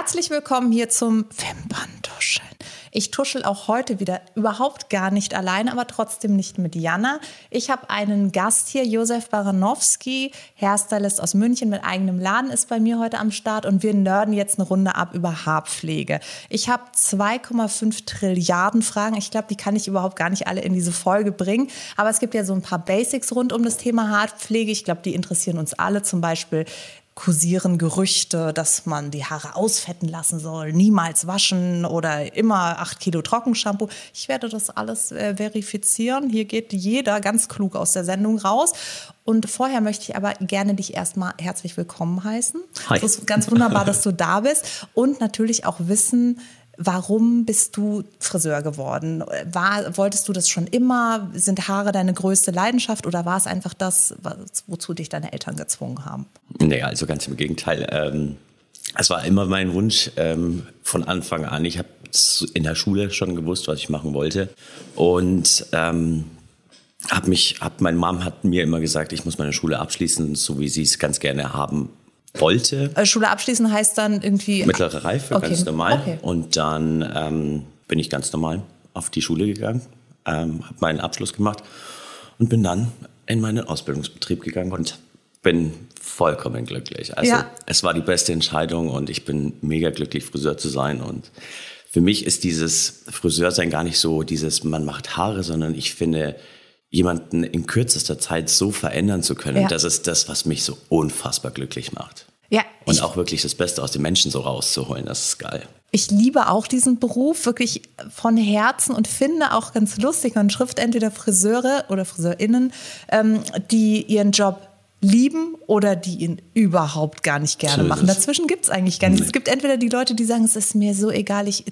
Herzlich willkommen hier zum Wimperntuscheln. Ich tuschel auch heute wieder überhaupt gar nicht alleine, aber trotzdem nicht mit Jana. Ich habe einen Gast hier, Josef Baranowski, Hairstylist aus München mit eigenem Laden, ist bei mir heute am Start und wir nörden jetzt eine Runde ab über Haarpflege. Ich habe 2,5 Trilliarden Fragen. Ich glaube, die kann ich überhaupt gar nicht alle in diese Folge bringen. Aber es gibt ja so ein paar Basics rund um das Thema Haarpflege. Ich glaube, die interessieren uns alle. Zum Beispiel, kursieren Gerüchte, dass man die Haare ausfetten lassen soll, niemals waschen oder immer acht Kilo Trockenshampoo. Ich werde das alles äh, verifizieren. Hier geht jeder ganz klug aus der Sendung raus. Und vorher möchte ich aber gerne dich erstmal herzlich willkommen heißen. Hi. Es ist ganz wunderbar, dass du da bist und natürlich auch wissen, Warum bist du Friseur geworden? War, wolltest du das schon immer? Sind Haare deine größte Leidenschaft oder war es einfach das, wozu dich deine Eltern gezwungen haben? Nee, also ganz im Gegenteil. Ähm, es war immer mein Wunsch ähm, von Anfang an. Ich habe in der Schule schon gewusst, was ich machen wollte. Und ähm, hab mich, hab, meine Mom hat mir immer gesagt, ich muss meine Schule abschließen, so wie sie es ganz gerne haben wollte. Äh, Schule abschließen heißt dann irgendwie. Mittlere Reife, okay. ganz normal. Okay. Und dann ähm, bin ich ganz normal auf die Schule gegangen, ähm, habe meinen Abschluss gemacht und bin dann in meinen Ausbildungsbetrieb gegangen und bin vollkommen glücklich. Also ja. es war die beste Entscheidung und ich bin mega glücklich, Friseur zu sein. Und für mich ist dieses Friseursein gar nicht so dieses, man macht Haare, sondern ich finde, jemanden in kürzester Zeit so verändern zu können, ja. das ist das, was mich so unfassbar glücklich macht. Ja, und auch wirklich das Beste aus den Menschen so rauszuholen, das ist geil. Ich liebe auch diesen Beruf wirklich von Herzen und finde auch ganz lustig, man trifft entweder Friseure oder FriseurInnen, ähm, die ihren Job lieben oder die ihn überhaupt gar nicht gerne machen. Dazwischen gibt es eigentlich gar nichts. Es gibt entweder die Leute, die sagen, es ist mir so egal, ich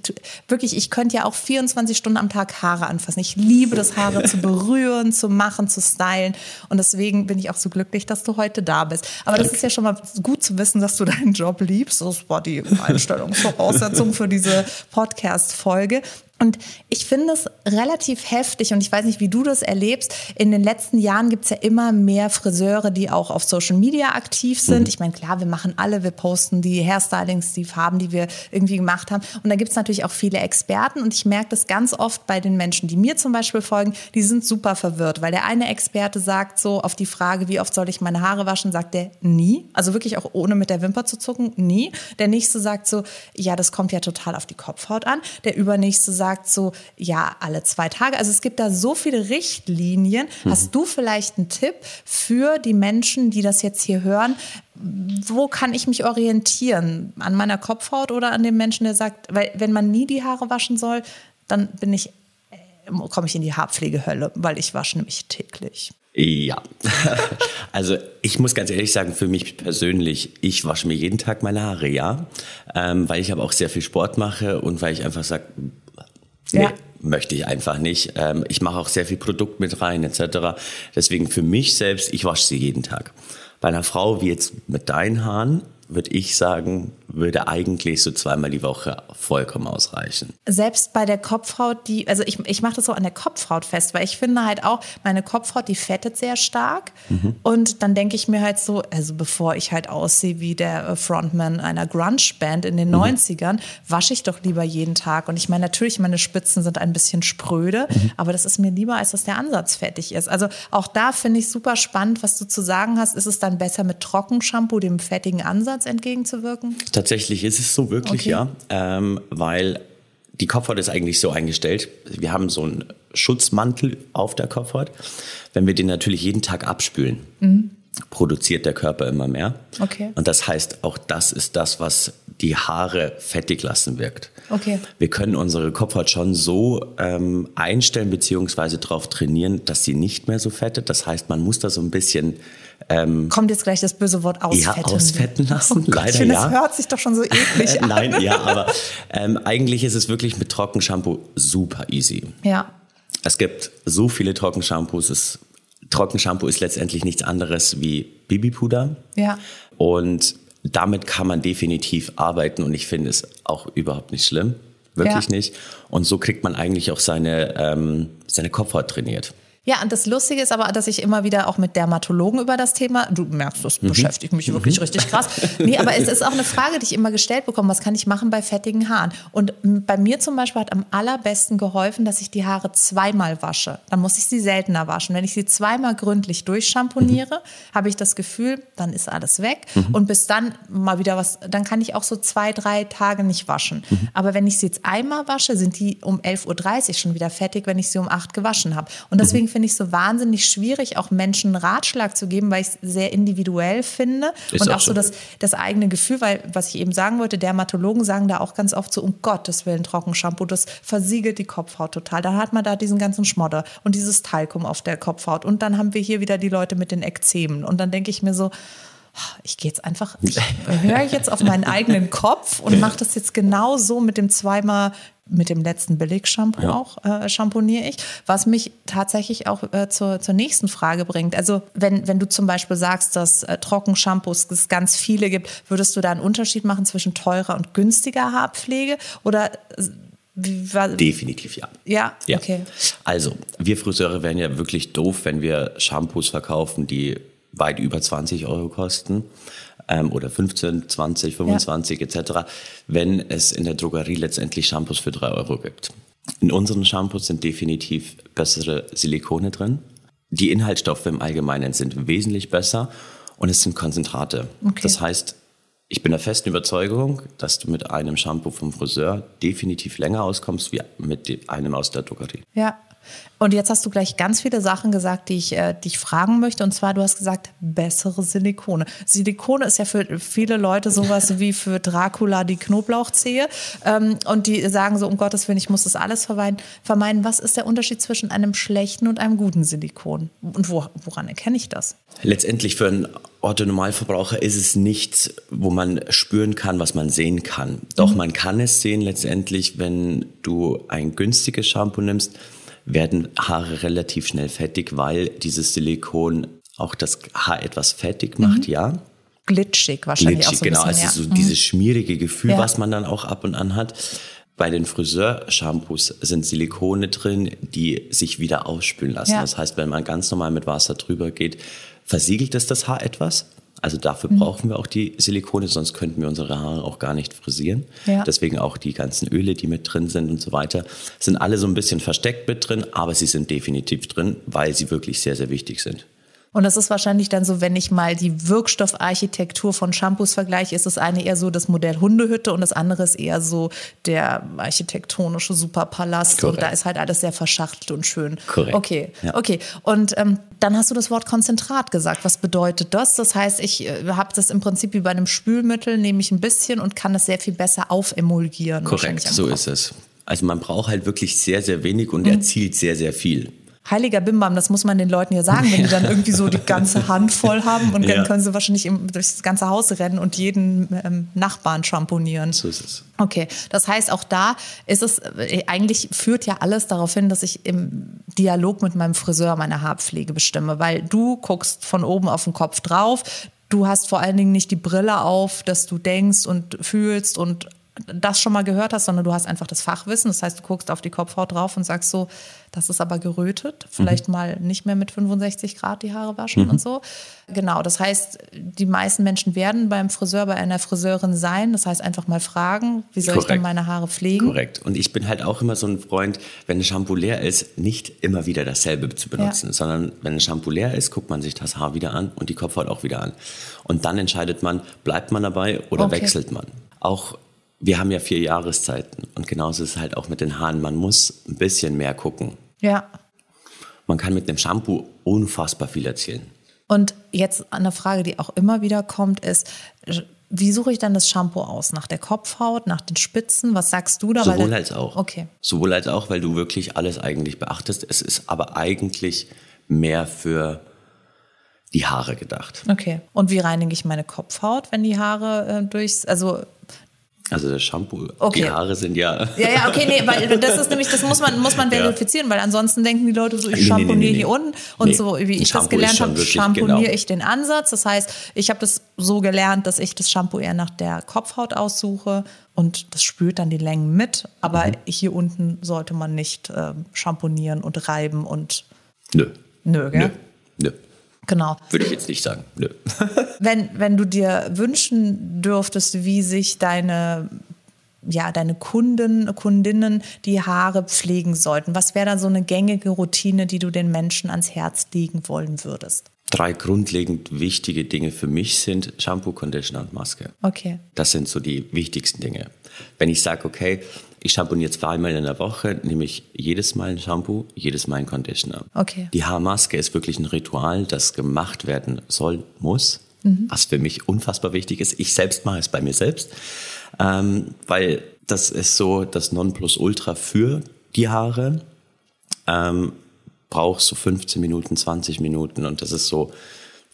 wirklich, ich könnte ja auch 24 Stunden am Tag Haare anfassen. Ich liebe das, Haare zu berühren, zu machen, zu stylen. Und deswegen bin ich auch so glücklich, dass du heute da bist. Aber das ist ja schon mal gut zu wissen, dass du deinen Job liebst. Das war die Einstellungsvoraussetzung für diese Podcast-Folge. Und ich finde es relativ heftig und ich weiß nicht, wie du das erlebst. In den letzten Jahren gibt es ja immer mehr Friseure, die auch auf Social Media aktiv sind. Mhm. Ich meine, klar, wir machen alle, wir posten die Hairstylings, die Farben, die wir irgendwie gemacht haben. Und da gibt es natürlich auch viele Experten und ich merke das ganz oft bei den Menschen, die mir zum Beispiel folgen, die sind super verwirrt, weil der eine Experte sagt so auf die Frage, wie oft soll ich meine Haare waschen, sagt der nie. Also wirklich auch ohne mit der Wimper zu zucken, nie. Der nächste sagt so, ja, das kommt ja total auf die Kopfhaut an. Der übernächste sagt, sagt so, ja, alle zwei Tage. Also es gibt da so viele Richtlinien. Mhm. Hast du vielleicht einen Tipp für die Menschen, die das jetzt hier hören? Wo kann ich mich orientieren? An meiner Kopfhaut oder an dem Menschen, der sagt, weil wenn man nie die Haare waschen soll, dann bin ich äh, komme ich in die Haarpflegehölle, weil ich wasche nämlich täglich. Ja, also ich muss ganz ehrlich sagen, für mich persönlich, ich wasche mir jeden Tag meine Haare, ja, ähm, weil ich aber auch sehr viel Sport mache und weil ich einfach sage, Nee, ja. möchte ich einfach nicht. Ähm, ich mache auch sehr viel Produkt mit rein etc. Deswegen für mich selbst, ich wasche sie jeden Tag. Bei einer Frau wie jetzt mit deinen Haaren würde ich sagen, würde eigentlich so zweimal die Woche vollkommen ausreichen. Selbst bei der Kopfhaut, die, also ich, ich mache das so an der Kopfhaut fest, weil ich finde halt auch, meine Kopfhaut, die fettet sehr stark. Mhm. Und dann denke ich mir halt so, also bevor ich halt aussehe wie der Frontman einer Grunge-Band in den mhm. 90ern, wasche ich doch lieber jeden Tag. Und ich meine, natürlich, meine Spitzen sind ein bisschen spröde, mhm. aber das ist mir lieber, als dass der Ansatz fettig ist. Also auch da finde ich super spannend, was du zu sagen hast. Ist es dann besser mit Trockenshampoo, dem fettigen Ansatz entgegenzuwirken? Tatsächlich ist es so wirklich, okay. ja. Ähm, weil die Kopfhaut ist eigentlich so eingestellt. Wir haben so einen Schutzmantel auf der Kopfhaut. Wenn wir den natürlich jeden Tag abspülen, mhm. Produziert der Körper immer mehr. Okay. Und das heißt, auch das ist das, was die Haare fettig lassen wirkt. Okay. Wir können unsere Kopfhaut schon so ähm, einstellen beziehungsweise darauf trainieren, dass sie nicht mehr so fettet. Das heißt, man muss da so ein bisschen ähm, Kommt jetzt gleich das böse Wort ausfetten? Ja, ausfetten lassen, oh Gott, leider finde, ja. Das hört sich doch schon so eklig an. Nein, ja, aber ähm, eigentlich ist es wirklich mit Trockenshampoo super easy. Ja. Es gibt so viele Trockenshampoos. Es, Trockenshampoo ist letztendlich nichts anderes wie Babypuder. Ja. Und damit kann man definitiv arbeiten und ich finde es auch überhaupt nicht schlimm. Wirklich ja. nicht. Und so kriegt man eigentlich auch seine, ähm, seine Kopfhaut trainiert. Ja, und das Lustige ist aber, dass ich immer wieder auch mit Dermatologen über das Thema, du merkst, das mhm. beschäftigt mich wirklich mhm. richtig krass. Nee, aber es ist auch eine Frage, die ich immer gestellt bekomme, was kann ich machen bei fettigen Haaren? Und bei mir zum Beispiel hat am allerbesten geholfen, dass ich die Haare zweimal wasche. Dann muss ich sie seltener waschen. Wenn ich sie zweimal gründlich durchschamponiere, mhm. habe ich das Gefühl, dann ist alles weg. Mhm. Und bis dann mal wieder was, dann kann ich auch so zwei, drei Tage nicht waschen. Mhm. Aber wenn ich sie jetzt einmal wasche, sind die um 11.30 Uhr schon wieder fertig, wenn ich sie um 8 gewaschen habe. Und deswegen mhm finde ich so wahnsinnig schwierig, auch Menschen Ratschlag zu geben, weil ich es sehr individuell finde Ist und auch, auch so das, das eigene Gefühl, weil was ich eben sagen wollte, Dermatologen sagen da auch ganz oft so, um Gottes Willen, Trockenshampoo, das versiegelt die Kopfhaut total. Dann hat man da diesen ganzen Schmodder und dieses Talkum auf der Kopfhaut. Und dann haben wir hier wieder die Leute mit den Ekzemen. Und dann denke ich mir so, ich gehe jetzt einfach, ich höre jetzt auf meinen eigenen Kopf und mache das jetzt genau so mit dem zweimal mit dem letzten Billig-Shampoo ja. auch äh, shampooniere ich, was mich tatsächlich auch äh, zur, zur nächsten Frage bringt. Also wenn, wenn du zum Beispiel sagst, dass äh, Trockenshampoos es ganz viele gibt, würdest du da einen Unterschied machen zwischen teurer und günstiger Haarpflege oder äh, Definitiv ja. ja. Ja, okay. Also, wir Friseure wären ja wirklich doof, wenn wir Shampoos verkaufen, die weit über 20 Euro kosten ähm, oder 15, 20, 25 ja. etc., wenn es in der Drogerie letztendlich Shampoos für 3 Euro gibt. In unseren Shampoos sind definitiv bessere Silikone drin. Die Inhaltsstoffe im Allgemeinen sind wesentlich besser und es sind Konzentrate. Okay. Das heißt, ich bin der festen Überzeugung, dass du mit einem Shampoo vom Friseur definitiv länger auskommst wie mit einem aus der Drogerie. Ja, und jetzt hast du gleich ganz viele Sachen gesagt, die ich äh, dich fragen möchte. Und zwar, du hast gesagt, bessere Silikone. Silikone ist ja für viele Leute sowas wie für Dracula die Knoblauchzehe. Ähm, und die sagen so, um Gottes Willen, ich muss das alles vermeiden. Was ist der Unterschied zwischen einem schlechten und einem guten Silikon? Und wo, woran erkenne ich das? Letztendlich für einen Orthonormalverbraucher ist es nichts, wo man spüren kann, was man sehen kann. Doch mhm. man kann es sehen letztendlich, wenn du ein günstiges Shampoo nimmst werden Haare relativ schnell fettig, weil dieses Silikon auch das Haar etwas fettig macht, mhm. ja. Glitschig wahrscheinlich Glitschig, auch so genau. Bisschen, also so mhm. dieses schmierige Gefühl, ja. was man dann auch ab und an hat. Bei den Friseur-Shampoos sind Silikone drin, die sich wieder ausspülen lassen. Ja. Das heißt, wenn man ganz normal mit Wasser drüber geht, versiegelt es das Haar etwas. Also dafür mhm. brauchen wir auch die Silikone, sonst könnten wir unsere Haare auch gar nicht frisieren. Ja. Deswegen auch die ganzen Öle, die mit drin sind und so weiter, sind alle so ein bisschen versteckt mit drin, aber sie sind definitiv drin, weil sie wirklich sehr, sehr wichtig sind. Und das ist wahrscheinlich dann so, wenn ich mal die Wirkstoffarchitektur von Shampoos vergleiche, ist das eine eher so das Modell Hundehütte und das andere ist eher so der architektonische Superpalast. Korrekt. Und da ist halt alles sehr verschachtelt und schön. Korrekt. Okay, ja. okay. Und ähm, dann hast du das Wort Konzentrat gesagt. Was bedeutet das? Das heißt, ich äh, habe das im Prinzip wie bei einem Spülmittel, nehme ich ein bisschen und kann das sehr viel besser aufemulgieren. Korrekt, so ist es. Also man braucht halt wirklich sehr, sehr wenig und mhm. erzielt sehr, sehr viel heiliger Bimbam, das muss man den Leuten ja sagen, wenn die dann irgendwie so die ganze Hand voll haben und ja. dann können sie wahrscheinlich durch das ganze Haus rennen und jeden ähm, Nachbarn schamponieren. So ist es. Okay, das heißt, auch da ist es, äh, eigentlich führt ja alles darauf hin, dass ich im Dialog mit meinem Friseur meine Haarpflege bestimme, weil du guckst von oben auf den Kopf drauf, Du hast vor allen Dingen nicht die Brille auf, dass du denkst und fühlst und das schon mal gehört hast, sondern du hast einfach das Fachwissen. Das heißt, du guckst auf die Kopfhaut drauf und sagst so, das ist aber gerötet. Vielleicht mhm. mal nicht mehr mit 65 Grad die Haare waschen mhm. und so. Genau, das heißt, die meisten Menschen werden beim Friseur, bei einer Friseurin sein. Das heißt, einfach mal fragen, wie soll Korrekt. ich denn meine Haare pflegen? Korrekt. Und ich bin halt auch immer so ein Freund, wenn ein Shampoo leer ist, nicht immer wieder dasselbe zu benutzen, ja. sondern wenn ein Shampoo leer ist, guckt man sich das Haar wieder an und die Kopfhaut auch wieder an. Und dann entscheidet man, bleibt man dabei oder okay. wechselt man. Auch wir haben ja vier Jahreszeiten und genauso ist es halt auch mit den Haaren. Man muss ein bisschen mehr gucken. Ja. Man kann mit einem Shampoo unfassbar viel erzählen. Und jetzt eine Frage, die auch immer wieder kommt, ist, wie suche ich dann das Shampoo aus? Nach der Kopfhaut, nach den Spitzen? Was sagst du da? Sowohl als auch. Okay. Sowohl als auch, weil du wirklich alles eigentlich beachtest. Es ist aber eigentlich mehr für die Haare gedacht. Okay. Und wie reinige ich meine Kopfhaut, wenn die Haare äh, durchs, also also das Shampoo, okay. die Haare sind ja. Ja, ja, okay, nee, weil das ist nämlich, das muss man, muss man verifizieren, ja. weil ansonsten denken die Leute so, ich schamponiere nee, nee, nee, hier unten und so, wie ich das gelernt habe, schamponiere genau. ich den Ansatz. Das heißt, ich habe das so gelernt, dass ich das Shampoo eher nach der Kopfhaut aussuche und das spült dann die Längen mit. Aber mhm. hier unten sollte man nicht äh, schamponieren und reiben und Nö. Nö, gell? Nö. Nö. Genau. Würde ich jetzt nicht sagen. Nö. wenn, wenn du dir wünschen dürftest, wie sich deine ja, deine Kunden, Kundinnen die Haare pflegen sollten? Was wäre da so eine gängige Routine, die du den Menschen ans Herz legen wollen würdest? Drei grundlegend wichtige Dinge für mich sind Shampoo, Conditioner und Maske. Okay. Das sind so die wichtigsten Dinge. Wenn ich sage, okay, ich shampooniere zweimal in der Woche, nehme ich jedes Mal ein Shampoo, jedes Mal ein Conditioner. Okay. Die Haarmaske ist wirklich ein Ritual, das gemacht werden soll, muss, mhm. was für mich unfassbar wichtig ist. Ich selbst mache es bei mir selbst ähm, weil das ist so das Nonplusultra für die Haare. Ähm, brauchst so 15 Minuten, 20 Minuten und das ist so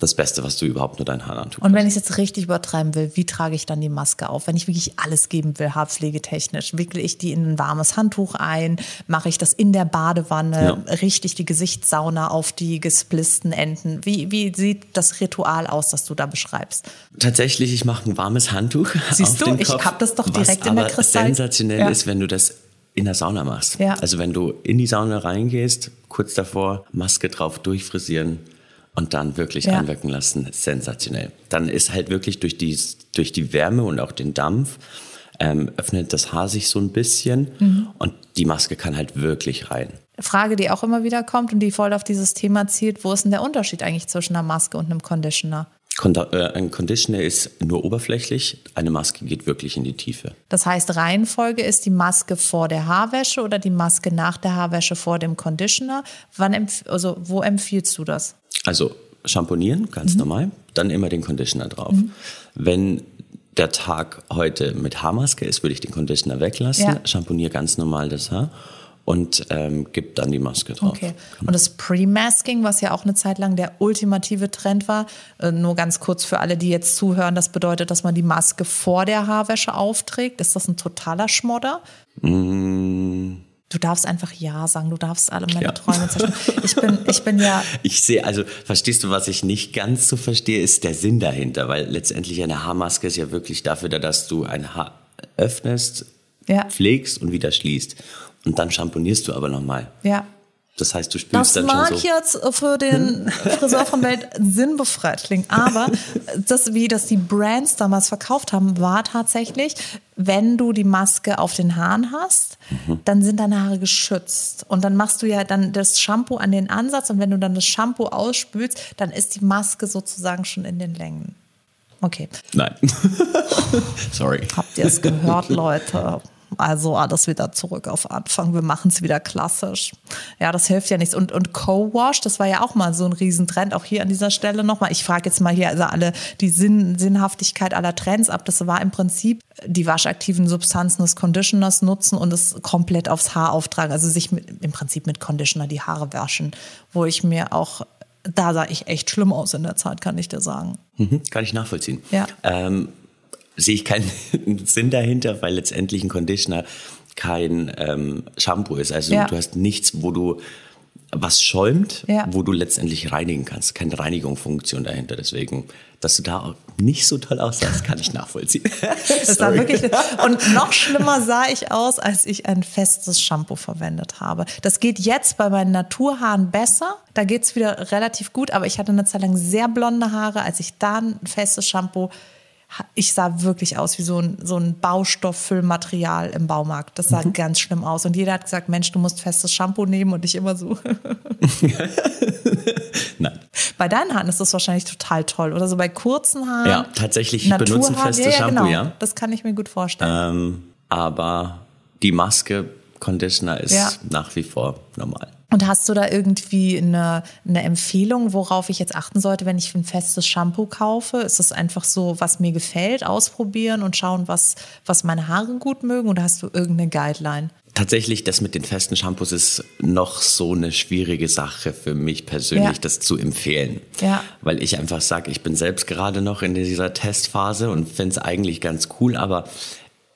das Beste, was du überhaupt nur deinen Haaren antun Und wenn ich es jetzt richtig übertreiben will, wie trage ich dann die Maske auf? Wenn ich wirklich alles geben will, haarpflegetechnisch, wickle ich die in ein warmes Handtuch ein, mache ich das in der Badewanne, ja. richte ich die Gesichtssauna auf die gesplissten Enden? Wie, wie sieht das Ritual aus, das du da beschreibst? Tatsächlich, ich mache ein warmes Handtuch. Siehst du, ich habe das doch direkt in der Kristall. sensationell ja. ist, wenn du das in der Sauna machst. Ja. Also wenn du in die Sauna reingehst, kurz davor, Maske drauf, durchfrisieren, und dann wirklich ja. einwirken lassen. Sensationell. Dann ist halt wirklich durch die, durch die Wärme und auch den Dampf ähm, öffnet das Haar sich so ein bisschen mhm. und die Maske kann halt wirklich rein. Frage, die auch immer wieder kommt und die voll auf dieses Thema zielt, wo ist denn der Unterschied eigentlich zwischen einer Maske und einem Conditioner? Äh, ein Conditioner ist nur oberflächlich, eine Maske geht wirklich in die Tiefe. Das heißt, Reihenfolge ist die Maske vor der Haarwäsche oder die Maske nach der Haarwäsche vor dem Conditioner. Wann also wo empfiehlst du das? Also shampoonieren, ganz mhm. normal, dann immer den Conditioner drauf. Mhm. Wenn der Tag heute mit Haarmaske ist, würde ich den Conditioner weglassen, ja. shampooniere ganz normal das Haar und ähm, gib dann die Maske drauf. Okay. Und das Pre-Masking, was ja auch eine Zeit lang der ultimative Trend war, äh, nur ganz kurz für alle, die jetzt zuhören, das bedeutet, dass man die Maske vor der Haarwäsche aufträgt. Ist das ein totaler Schmodder? Mm. Du darfst einfach Ja sagen, du darfst alle meine ja. Träume zerstören. Ich bin, ich bin ja. Ich sehe, also verstehst du, was ich nicht ganz so verstehe, ist der Sinn dahinter, weil letztendlich eine Haarmaske ist ja wirklich dafür da, dass du ein Haar öffnest, ja. pflegst und wieder schließt. Und dann champonierst du aber nochmal. Ja. Das heißt, du spürst das dann schon so. Das mag jetzt für den Friseur von Welt sinnbefreit klingen, aber das, wie das die Brands damals verkauft haben, war tatsächlich, wenn du die Maske auf den Haaren hast, mhm. dann sind deine Haare geschützt. Und dann machst du ja dann das Shampoo an den Ansatz und wenn du dann das Shampoo ausspülst, dann ist die Maske sozusagen schon in den Längen. Okay. Nein. Sorry. Habt ihr es gehört, Leute? Also alles wieder zurück auf Anfang. Wir machen es wieder klassisch. Ja, das hilft ja nichts. Und, und Co-Wash, das war ja auch mal so ein Riesentrend. Auch hier an dieser Stelle nochmal. Ich frage jetzt mal hier also alle die Sinn, Sinnhaftigkeit aller Trends ab. Das war im Prinzip die waschaktiven Substanzen des Conditioners nutzen und es komplett aufs Haar auftragen. Also sich mit, im Prinzip mit Conditioner die Haare waschen. Wo ich mir auch da sah ich echt schlimm aus in der Zeit, kann ich dir sagen. Mhm, kann ich nachvollziehen. Ja. Ähm, sehe ich keinen Sinn dahinter, weil letztendlich ein Conditioner kein ähm, Shampoo ist. Also ja. du hast nichts, wo du was schäumt, ja. wo du letztendlich reinigen kannst. Keine Reinigungsfunktion dahinter. Deswegen, dass du da nicht so toll aussahst, kann ich nachvollziehen. das war wirklich, und noch schlimmer sah ich aus, als ich ein festes Shampoo verwendet habe. Das geht jetzt bei meinen Naturhaaren besser. Da geht's wieder relativ gut. Aber ich hatte eine Zeit lang sehr blonde Haare. Als ich da ein festes Shampoo ich sah wirklich aus wie so ein, so ein Baustofffüllmaterial im Baumarkt. Das sah mhm. ganz schlimm aus. Und jeder hat gesagt, Mensch, du musst festes Shampoo nehmen und ich immer so. Nein. Bei deinen Haaren ist das wahrscheinlich total toll. Oder so bei kurzen Haaren. Ja, tatsächlich, ich benutze ein festes ja, ja, Shampoo, genau. ja. Das kann ich mir gut vorstellen. Ähm, aber die Maske Conditioner ist ja. nach wie vor normal. Und hast du da irgendwie eine, eine Empfehlung, worauf ich jetzt achten sollte, wenn ich ein festes Shampoo kaufe? Ist das einfach so, was mir gefällt, ausprobieren und schauen, was, was meine Haare gut mögen? Oder hast du irgendeine Guideline? Tatsächlich, das mit den festen Shampoos ist noch so eine schwierige Sache für mich persönlich, ja. das zu empfehlen. Ja. Weil ich einfach sage, ich bin selbst gerade noch in dieser Testphase und finde es eigentlich ganz cool, aber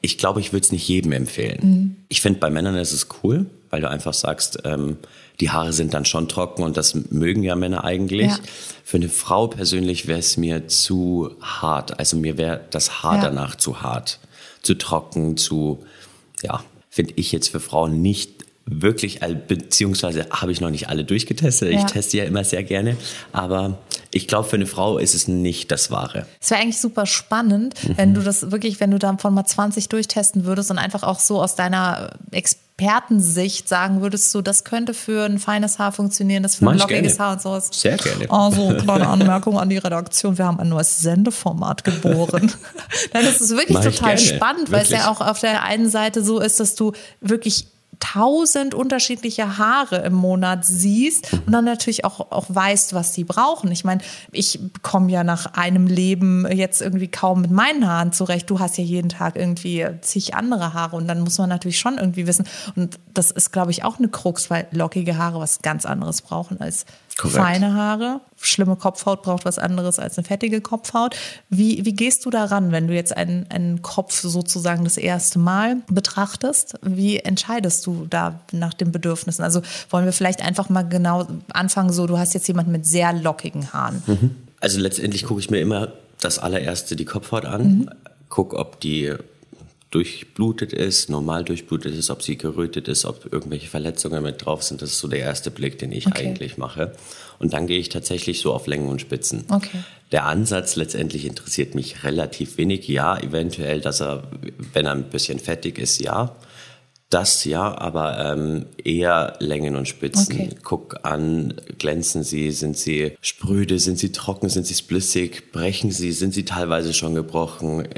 ich glaube, ich würde es nicht jedem empfehlen. Mhm. Ich finde, bei Männern ist es cool, weil du einfach sagst, ähm, die Haare sind dann schon trocken und das mögen ja Männer eigentlich. Ja. Für eine Frau persönlich wäre es mir zu hart. Also mir wäre das Haar ja. danach zu hart, zu trocken, zu, ja, finde ich jetzt für Frauen nicht wirklich, beziehungsweise habe ich noch nicht alle durchgetestet. Ja. Ich teste ja immer sehr gerne. Aber ich glaube, für eine Frau ist es nicht das Wahre. Es wäre eigentlich super spannend, mhm. wenn du das wirklich, wenn du davon mal 20 durchtesten würdest und einfach auch so aus deiner Expertensicht sagen würdest, so das könnte für ein feines Haar funktionieren, das für ein lockiges Haar und sowas. Sehr gerne. Also, kleine Anmerkung an die Redaktion, wir haben ein neues Sendeformat geboren. Nein, das ist wirklich Mach total spannend, weil es ja auch auf der einen Seite so ist, dass du wirklich tausend unterschiedliche Haare im Monat siehst und dann natürlich auch, auch weißt, was sie brauchen. Ich meine, ich komme ja nach einem Leben jetzt irgendwie kaum mit meinen Haaren zurecht. Du hast ja jeden Tag irgendwie zig andere Haare und dann muss man natürlich schon irgendwie wissen. Und das ist, glaube ich, auch eine Krux, weil lockige Haare was ganz anderes brauchen als Korrekt. feine Haare. Schlimme Kopfhaut braucht was anderes als eine fettige Kopfhaut. Wie, wie gehst du daran, wenn du jetzt einen, einen Kopf sozusagen das erste Mal betrachtest? Wie entscheidest du da nach den Bedürfnissen? Also wollen wir vielleicht einfach mal genau anfangen, so du hast jetzt jemanden mit sehr lockigen Haaren. Mhm. Also letztendlich gucke ich mir immer das allererste die Kopfhaut an, mhm. gucke, ob die durchblutet ist, normal durchblutet ist, ob sie gerötet ist, ob irgendwelche Verletzungen mit drauf sind. Das ist so der erste Blick, den ich okay. eigentlich mache. Und dann gehe ich tatsächlich so auf Längen und Spitzen. Okay. Der Ansatz letztendlich interessiert mich relativ wenig. Ja, eventuell, dass er, wenn er ein bisschen fettig ist, ja. Das ja, aber ähm, eher Längen und Spitzen. Okay. Guck an, glänzen sie, sind sie spröde, sind sie trocken, sind sie splissig, brechen sie, sind sie teilweise schon gebrochen,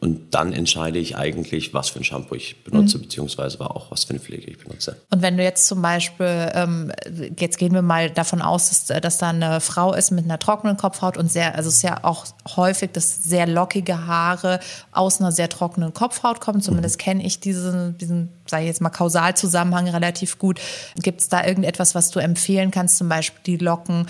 und dann entscheide ich eigentlich, was für ein Shampoo ich benutze, mhm. beziehungsweise auch was für eine Pflege ich benutze. Und wenn du jetzt zum Beispiel, ähm, jetzt gehen wir mal davon aus, dass, dass da eine Frau ist mit einer trockenen Kopfhaut und sehr, also es ist ja auch häufig, dass sehr lockige Haare aus einer sehr trockenen Kopfhaut kommen. Zumindest mhm. kenne ich diesen, diesen sage ich jetzt mal, Kausalzusammenhang relativ gut. Gibt es da irgendetwas, was du empfehlen kannst, zum Beispiel die Locken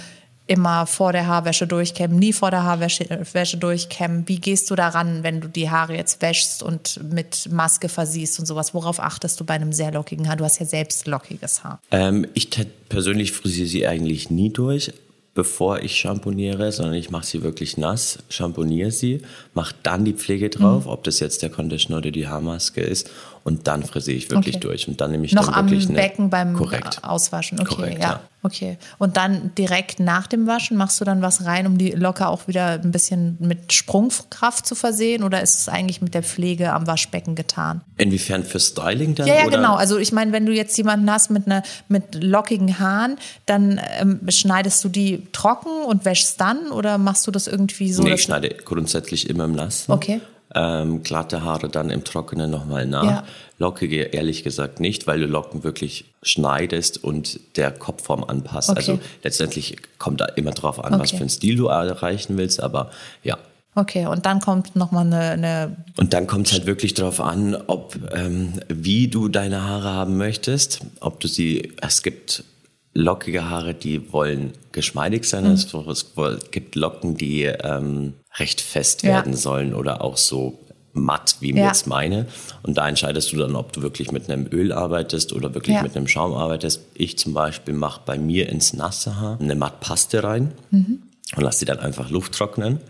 immer vor der Haarwäsche durchkämmen, nie vor der Haarwäsche Wäsche durchkämmen? Wie gehst du daran, wenn du die Haare jetzt wäschst und mit Maske versiehst und sowas? Worauf achtest du bei einem sehr lockigen Haar? Du hast ja selbst lockiges Haar. Ähm, ich persönlich frisiere sie eigentlich nie durch bevor ich schamponiere, sondern ich mache sie wirklich nass, schamponiere sie, mache dann die Pflege drauf, mhm. ob das jetzt der Conditioner oder die Haarmaske ist und dann frisiere ich wirklich okay. durch und dann nehme ich noch dann wirklich am Becken beim korrekt. Auswaschen. Okay, korrekt, ja. ja. Okay. Und dann direkt nach dem Waschen machst du dann was rein, um die Locke auch wieder ein bisschen mit Sprungkraft zu versehen oder ist es eigentlich mit der Pflege am Waschbecken getan? Inwiefern für Styling dann? Ja, ja, oder? genau. Also ich meine, wenn du jetzt jemanden hast mit einer mit lockigen Haaren, dann ähm, schneidest du die trocken und wäschst dann oder machst du das irgendwie so? Nee, ich schneide grundsätzlich immer im Nassen. Okay ähm, glatte Haare dann im Trockenen nochmal nach. Ja. Lockige ehrlich gesagt nicht, weil du Locken wirklich schneidest und der Kopfform anpasst. Okay. Also letztendlich kommt da immer drauf an, okay. was für einen Stil du erreichen willst, aber ja. Okay, und dann kommt nochmal eine, eine. Und dann kommt es halt wirklich darauf an, ob ähm, wie du deine Haare haben möchtest, ob du sie. Es gibt lockige Haare, die wollen geschmeidig sein. Mhm. Es gibt Locken, die ähm, recht fest werden ja. sollen oder auch so matt, wie ja. jetzt meine. Und da entscheidest du dann, ob du wirklich mit einem Öl arbeitest oder wirklich ja. mit einem Schaum arbeitest. Ich zum Beispiel mache bei mir ins nasse Haar eine Mattpaste rein mhm. und lasse sie dann einfach Luft trocknen.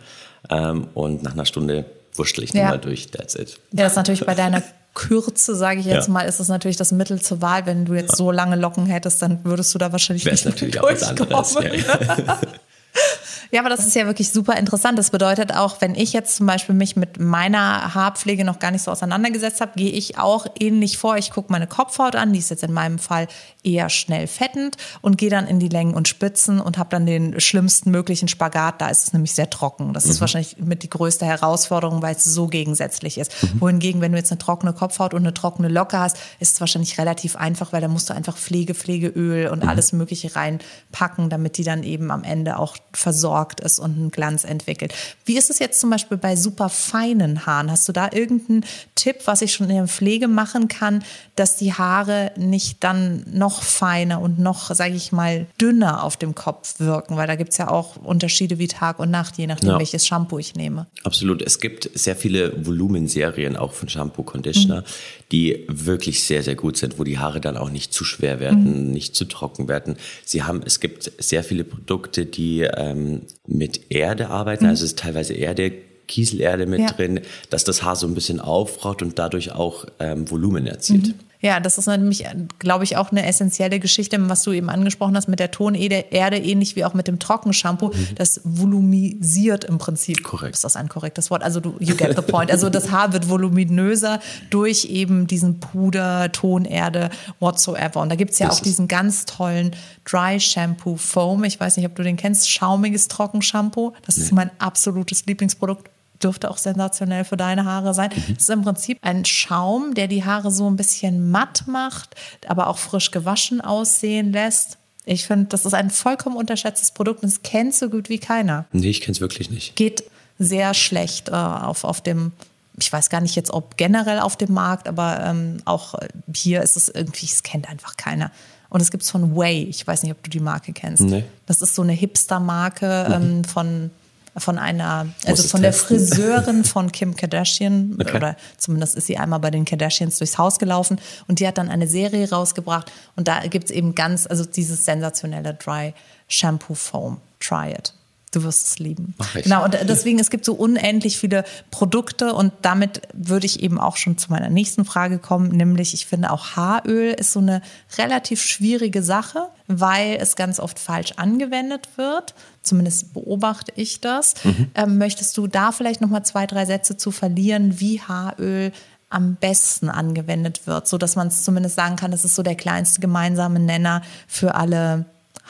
Ähm, und nach einer Stunde wurschtel ich ja. mal durch. That's it. Ja, das ist natürlich bei deiner Kürze, sage ich jetzt ja. mal, ist es natürlich das Mittel zur Wahl. Wenn du jetzt so lange Locken hättest, dann würdest du da wahrscheinlich Wär's nicht natürlich auch was anderes. Ja. Aber das ist ja wirklich super interessant. Das bedeutet auch, wenn ich jetzt zum Beispiel mich mit meiner Haarpflege noch gar nicht so auseinandergesetzt habe, gehe ich auch ähnlich vor. Ich gucke meine Kopfhaut an, die ist jetzt in meinem Fall eher schnell fettend und gehe dann in die Längen und Spitzen und habe dann den schlimmsten möglichen Spagat. Da ist es nämlich sehr trocken. Das mhm. ist wahrscheinlich mit die größte Herausforderung, weil es so gegensätzlich ist. Mhm. Wohingegen, wenn du jetzt eine trockene Kopfhaut und eine trockene Locke hast, ist es wahrscheinlich relativ einfach, weil da musst du einfach Pflege, Pflegeöl und mhm. alles Mögliche reinpacken, damit die dann eben am Ende auch versorgt versorgt ist und einen Glanz entwickelt. Wie ist es jetzt zum Beispiel bei super feinen Haaren? Hast du da irgendeinen Tipp, was ich schon in der Pflege machen kann, dass die Haare nicht dann noch feiner und noch, sage ich mal, dünner auf dem Kopf wirken? Weil da gibt es ja auch Unterschiede wie Tag und Nacht, je nachdem, ja. welches Shampoo ich nehme. Absolut. Es gibt sehr viele Volumenserien auch von Shampoo, Conditioner, mhm. die wirklich sehr, sehr gut sind, wo die Haare dann auch nicht zu schwer werden, mhm. nicht zu trocken werden. Sie haben, es gibt sehr viele Produkte, die ähm, mit Erde arbeiten, mhm. also es ist teilweise Erde, Kieselerde mit ja. drin, dass das Haar so ein bisschen aufraut und dadurch auch ähm, Volumen erzielt. Mhm. Ja, das ist nämlich, glaube ich, auch eine essentielle Geschichte, was du eben angesprochen hast mit der Tonerde, ähnlich wie auch mit dem Trockenshampoo. Mhm. Das volumisiert im Prinzip. Korrekt. Ist das ein korrektes Wort? Also du, you get the point. Also das Haar wird voluminöser durch eben diesen Puder, Tonerde, whatsoever. Und da gibt es ja das auch diesen ganz tollen Dry Shampoo Foam. Ich weiß nicht, ob du den kennst. Schaumiges Trockenshampoo. Das nee. ist mein absolutes Lieblingsprodukt dürfte auch sensationell für deine Haare sein. Mhm. Das ist im Prinzip ein Schaum, der die Haare so ein bisschen matt macht, aber auch frisch gewaschen aussehen lässt. Ich finde, das ist ein vollkommen unterschätztes Produkt und das kennt so gut wie keiner. Nee, ich kenne es wirklich nicht. Geht sehr schlecht äh, auf, auf dem, ich weiß gar nicht jetzt, ob generell auf dem Markt, aber ähm, auch hier ist es irgendwie, es kennt einfach keiner. Und es gibt es von Way. Ich weiß nicht, ob du die Marke kennst. Nee. Das ist so eine Hipster-Marke mhm. ähm, von von einer, also von der Friseurin von Kim Kardashian, okay. oder zumindest ist sie einmal bei den Kardashians durchs Haus gelaufen und die hat dann eine Serie rausgebracht und da gibt es eben ganz, also dieses sensationelle Dry Shampoo Foam. Try it. Du wirst es lieben. Genau, und deswegen, es gibt so unendlich viele Produkte und damit würde ich eben auch schon zu meiner nächsten Frage kommen, nämlich ich finde auch Haaröl ist so eine relativ schwierige Sache, weil es ganz oft falsch angewendet wird. Zumindest beobachte ich das. Mhm. Ähm, möchtest du da vielleicht noch mal zwei, drei Sätze zu verlieren, wie Haaröl am besten angewendet wird, so dass man es zumindest sagen kann, das ist so der kleinste gemeinsame Nenner für alle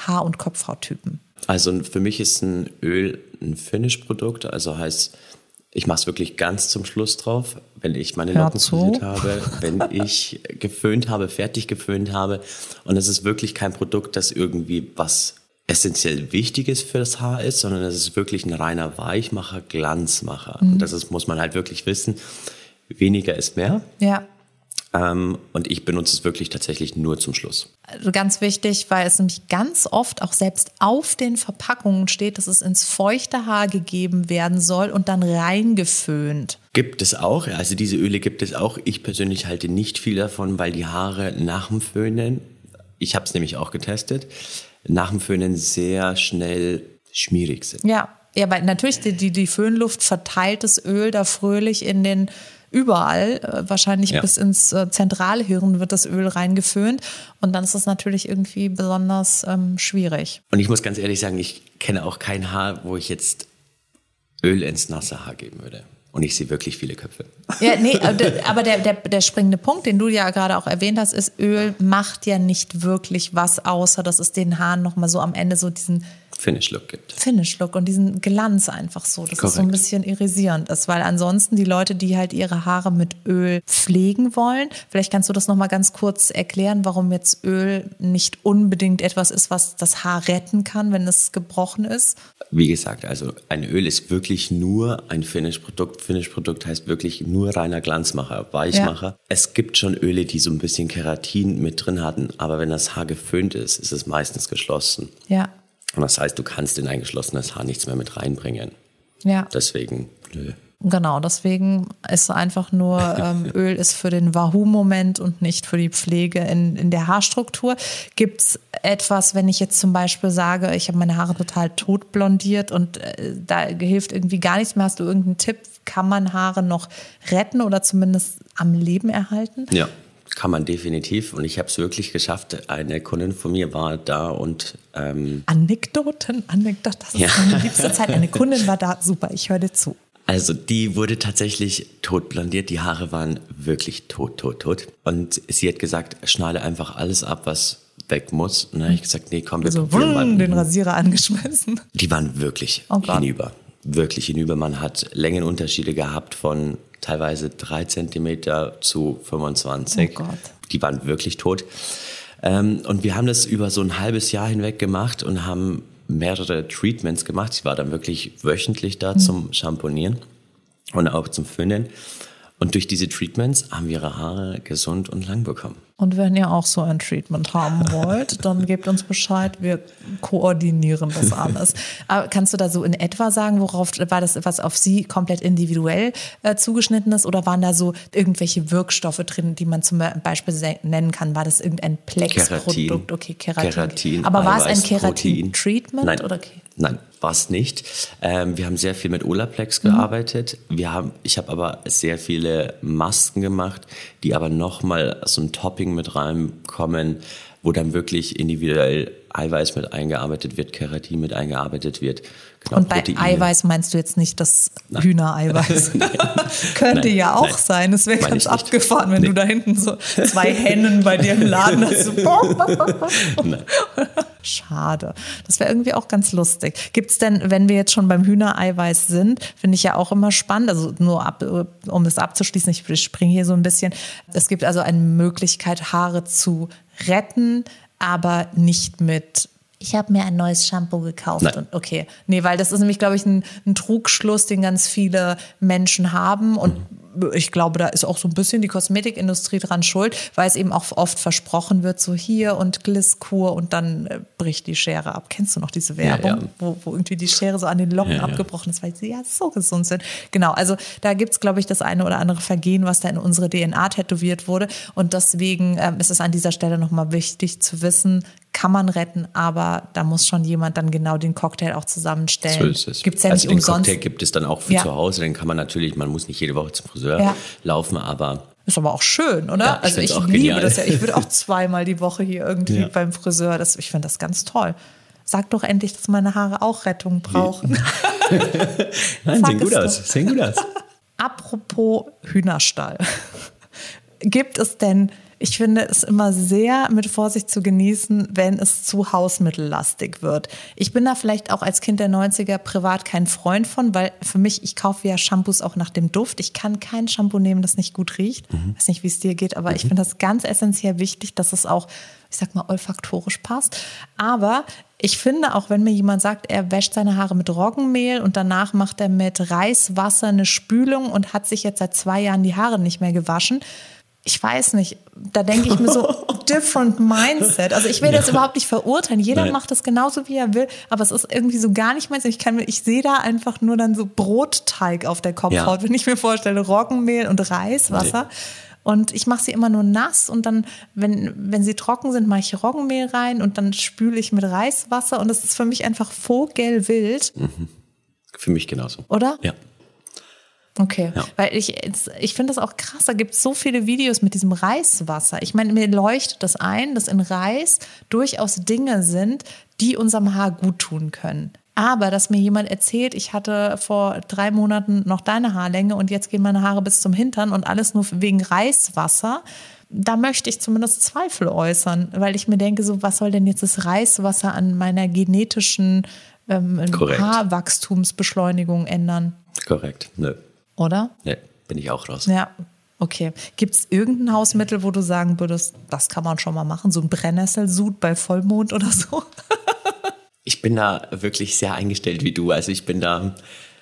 Haar- und Kopfhauttypen? Also für mich ist ein Öl ein Finish-Produkt, also heißt, ich mache es wirklich ganz zum Schluss drauf, wenn ich meine Locken frisiert habe, wenn ich geföhnt habe, fertig geföhnt habe. Und es ist wirklich kein Produkt, das irgendwie was essentiell Wichtiges für das Haar ist, sondern es ist wirklich ein reiner Weichmacher, Glanzmacher. Mhm. Und das ist, muss man halt wirklich wissen. Weniger ist mehr. Ja. Ähm, und ich benutze es wirklich tatsächlich nur zum Schluss. Also ganz wichtig, weil es nämlich ganz oft auch selbst auf den Verpackungen steht, dass es ins feuchte Haar gegeben werden soll und dann reingeföhnt. Gibt es auch, also diese Öle gibt es auch. Ich persönlich halte nicht viel davon, weil die Haare nach dem Föhnen, ich habe es nämlich auch getestet, nach dem Föhnen sehr schnell schmierig sind. Ja, ja, weil natürlich die, die, die Föhnluft verteilt das Öl da fröhlich in den überall, äh, wahrscheinlich ja. bis ins äh, Zentralhirn wird das Öl reingeföhnt und dann ist das natürlich irgendwie besonders ähm, schwierig. Und ich muss ganz ehrlich sagen, ich kenne auch kein Haar, wo ich jetzt Öl ins nasse Haar geben würde. Und ich sehe wirklich viele Köpfe. Ja, nee, aber der, der, der springende Punkt, den du ja gerade auch erwähnt hast, ist, Öl macht ja nicht wirklich was, außer dass es den Haaren nochmal so am Ende so diesen Finish-Look gibt. Finish-Look und diesen Glanz einfach so, dass Korrekt. es so ein bisschen irisierend ist, weil ansonsten die Leute, die halt ihre Haare mit Öl pflegen wollen, vielleicht kannst du das nochmal ganz kurz erklären, warum jetzt Öl nicht unbedingt etwas ist, was das Haar retten kann, wenn es gebrochen ist. Wie gesagt, also ein Öl ist wirklich nur ein Finish-Produkt. Finish-Produkt heißt wirklich nur reiner Glanzmacher, Weichmacher. Ja. Es gibt schon Öle, die so ein bisschen Keratin mit drin hatten, aber wenn das Haar geföhnt ist, ist es meistens geschlossen. Ja. Und das heißt, du kannst in ein geschlossenes Haar nichts mehr mit reinbringen. Ja. Deswegen, nö. Genau, deswegen ist einfach nur, ähm, Öl ist für den Wahoo-Moment und nicht für die Pflege in, in der Haarstruktur. Gibt es etwas, wenn ich jetzt zum Beispiel sage, ich habe meine Haare total tot blondiert und äh, da hilft irgendwie gar nichts mehr, hast du irgendeinen Tipp? Kann man Haare noch retten oder zumindest am Leben erhalten? Ja, kann man definitiv. Und ich habe es wirklich geschafft. Eine Kundin von mir war da und. Ähm Anekdoten, Anekdoten, das ist ja. meine liebste Zeit. Eine Kundin war da, super, ich höre dir zu. Also die wurde tatsächlich tot blondiert. Die Haare waren wirklich tot, tot, tot. Und sie hat gesagt, schneide einfach alles ab, was weg muss. Und dann habe ich gesagt, nee, komm, wir also, probieren mal. den Rasierer angeschmissen. Die waren wirklich oh hinüber. Wirklich hinüber. Man hat Längenunterschiede gehabt von teilweise drei Zentimeter zu 25. Oh Gott. Die waren wirklich tot. Ähm, und wir haben das über so ein halbes Jahr hinweg gemacht und haben mehrere Treatments gemacht. Ich war dann wirklich wöchentlich da mhm. zum Shampoonieren und auch zum Föhnen. Und durch diese Treatments haben wir ihre Haare gesund und lang bekommen. Und wenn ihr auch so ein Treatment haben wollt, dann gebt uns Bescheid. Wir koordinieren das alles. Aber kannst du da so in etwa sagen, worauf war das was auf Sie komplett individuell äh, zugeschnitten ist? Oder waren da so irgendwelche Wirkstoffe drin, die man zum Beispiel nennen kann? War das irgendein Plex-Produkt? Okay, Keratin. Keratin Aber war es ein Keratin-Treatment? Nein. Nein, war es nicht. Ähm, wir haben sehr viel mit Olaplex mhm. gearbeitet. Wir haben, ich habe aber sehr viele Masken gemacht, die aber nochmal so ein Topping mit reinkommen, wo dann wirklich individuell Eiweiß mit eingearbeitet wird, Keratin mit eingearbeitet wird. Genau, und bei Proteine. Eiweiß meinst du jetzt nicht das nein. Hühnereiweiß? Könnte nein, ja auch nein. sein. Es wäre ganz abgefahren, wenn nee. du da hinten so zwei Hennen bei dir im Laden hast. So Schade. Das wäre irgendwie auch ganz lustig. Gibt es denn, wenn wir jetzt schon beim Hühnereiweiß sind, finde ich ja auch immer spannend, also nur ab, um das abzuschließen, ich springe hier so ein bisschen. Es gibt also eine Möglichkeit, Haare zu retten, aber nicht mit ich habe mir ein neues Shampoo gekauft. Nein. Und okay, nee, weil das ist nämlich, glaube ich, ein, ein, Trugschluss, den ganz viele Menschen haben. Und mhm. Ich glaube, da ist auch so ein bisschen die Kosmetikindustrie dran schuld, weil es eben auch oft versprochen wird, so hier und Glisskur und dann äh, bricht die Schere ab. Kennst du noch diese Werbung, ja, ja. Wo, wo irgendwie die Schere so an den Locken ja, abgebrochen ist, weil sie ja so gesund sind. Genau, also da gibt es, glaube ich, das eine oder andere Vergehen, was da in unsere DNA tätowiert wurde. Und deswegen ähm, ist es an dieser Stelle nochmal wichtig zu wissen, kann man retten, aber da muss schon jemand dann genau den Cocktail auch zusammenstellen. So ist es. Gibt's ja also nicht den umsonst. Cocktail gibt es dann auch für ja. zu Hause, den kann man natürlich, man muss nicht jede Woche zum Friseur ja. laufen, aber ist aber auch schön, oder? Ja, also ich liebe genial. das ja. Ich würde auch zweimal die Woche hier irgendwie ja. beim Friseur. Das, ich finde das ganz toll. Sag doch endlich, dass meine Haare auch Rettung brauchen. Nein, sehen gut aus. Sehen gut aus. Apropos Hühnerstall. Gibt es denn ich finde es immer sehr mit Vorsicht zu genießen, wenn es zu hausmittellastig wird. Ich bin da vielleicht auch als Kind der 90er privat kein Freund von, weil für mich, ich kaufe ja Shampoos auch nach dem Duft. Ich kann kein Shampoo nehmen, das nicht gut riecht. Mhm. Weiß nicht, wie es dir geht, aber mhm. ich finde das ganz essentiell wichtig, dass es auch, ich sag mal, olfaktorisch passt. Aber ich finde, auch wenn mir jemand sagt, er wäscht seine Haare mit Roggenmehl und danach macht er mit Reiswasser eine Spülung und hat sich jetzt seit zwei Jahren die Haare nicht mehr gewaschen, ich weiß nicht, da denke ich mir so, different mindset. Also ich will ja. das überhaupt nicht verurteilen. Jeder Nein. macht das genauso, wie er will, aber es ist irgendwie so gar nicht meins. Ich kann ich sehe da einfach nur dann so Brotteig auf der Kopfhaut, ja. wenn ich mir vorstelle, Roggenmehl und Reiswasser. Nee. Und ich mache sie immer nur nass und dann, wenn, wenn sie trocken sind, mache ich Roggenmehl rein und dann spüle ich mit Reiswasser und das ist für mich einfach vogelwild. Mhm. Für mich genauso. Oder? Ja. Okay, ja. weil ich, ich finde das auch krass, da gibt es so viele Videos mit diesem Reiswasser. Ich meine, mir leuchtet das ein, dass in Reis durchaus Dinge sind, die unserem Haar gut tun können. Aber dass mir jemand erzählt, ich hatte vor drei Monaten noch deine Haarlänge und jetzt gehen meine Haare bis zum Hintern und alles nur wegen Reiswasser, da möchte ich zumindest Zweifel äußern, weil ich mir denke, so was soll denn jetzt das Reiswasser an meiner genetischen ähm, Haarwachstumsbeschleunigung ändern? Korrekt, nö oder? Nee, bin ich auch raus. Ja, okay. Gibt es irgendein Hausmittel, wo du sagen würdest, das kann man schon mal machen? So ein Brennnesselsud bei Vollmond oder so? ich bin da wirklich sehr eingestellt wie du. Also ich bin da,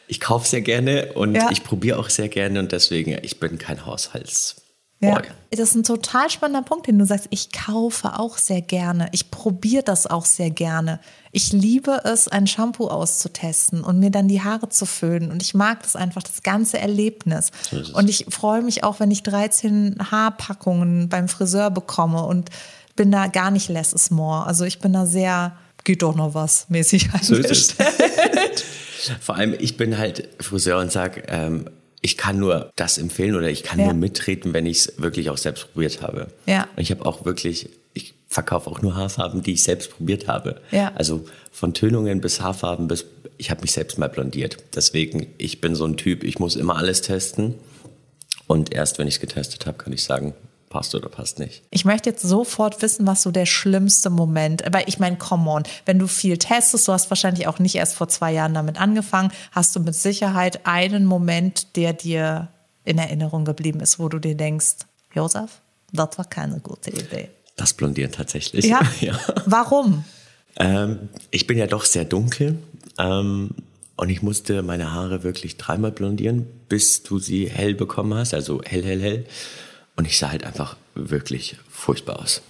ich kaufe sehr gerne und ja. ich probiere auch sehr gerne und deswegen, ich bin kein Haushalts. Ja, das ist ein total spannender Punkt, den du sagst. Ich kaufe auch sehr gerne. Ich probiere das auch sehr gerne. Ich liebe es, ein Shampoo auszutesten und mir dann die Haare zu föhnen. Und ich mag das einfach, das ganze Erlebnis. So und ich freue mich auch, wenn ich 13 Haarpackungen beim Friseur bekomme und bin da gar nicht less is more. Also ich bin da sehr, geht doch noch was mäßig. So Vor allem, ich bin halt Friseur und sage, ähm, ich kann nur das empfehlen oder ich kann ja. nur mittreten, wenn ich es wirklich auch selbst probiert habe. Ja. Und ich habe auch wirklich, ich verkaufe auch nur Haarfarben, die ich selbst probiert habe. Ja. Also von Tönungen bis Haarfarben bis, ich habe mich selbst mal blondiert. Deswegen, ich bin so ein Typ, ich muss immer alles testen. Und erst wenn ich es getestet habe, kann ich sagen, passt oder passt nicht. Ich möchte jetzt sofort wissen, was so der schlimmste Moment, weil ich meine, come on, wenn du viel testest, du hast wahrscheinlich auch nicht erst vor zwei Jahren damit angefangen, hast du mit Sicherheit einen Moment, der dir in Erinnerung geblieben ist, wo du dir denkst, Josef, das war keine gute Idee. Das Blondieren tatsächlich. Ja. ja. Warum? Ähm, ich bin ja doch sehr dunkel. Ähm, und ich musste meine Haare wirklich dreimal blondieren, bis du sie hell bekommen hast, also hell, hell, hell. Und ich sah halt einfach wirklich furchtbar aus.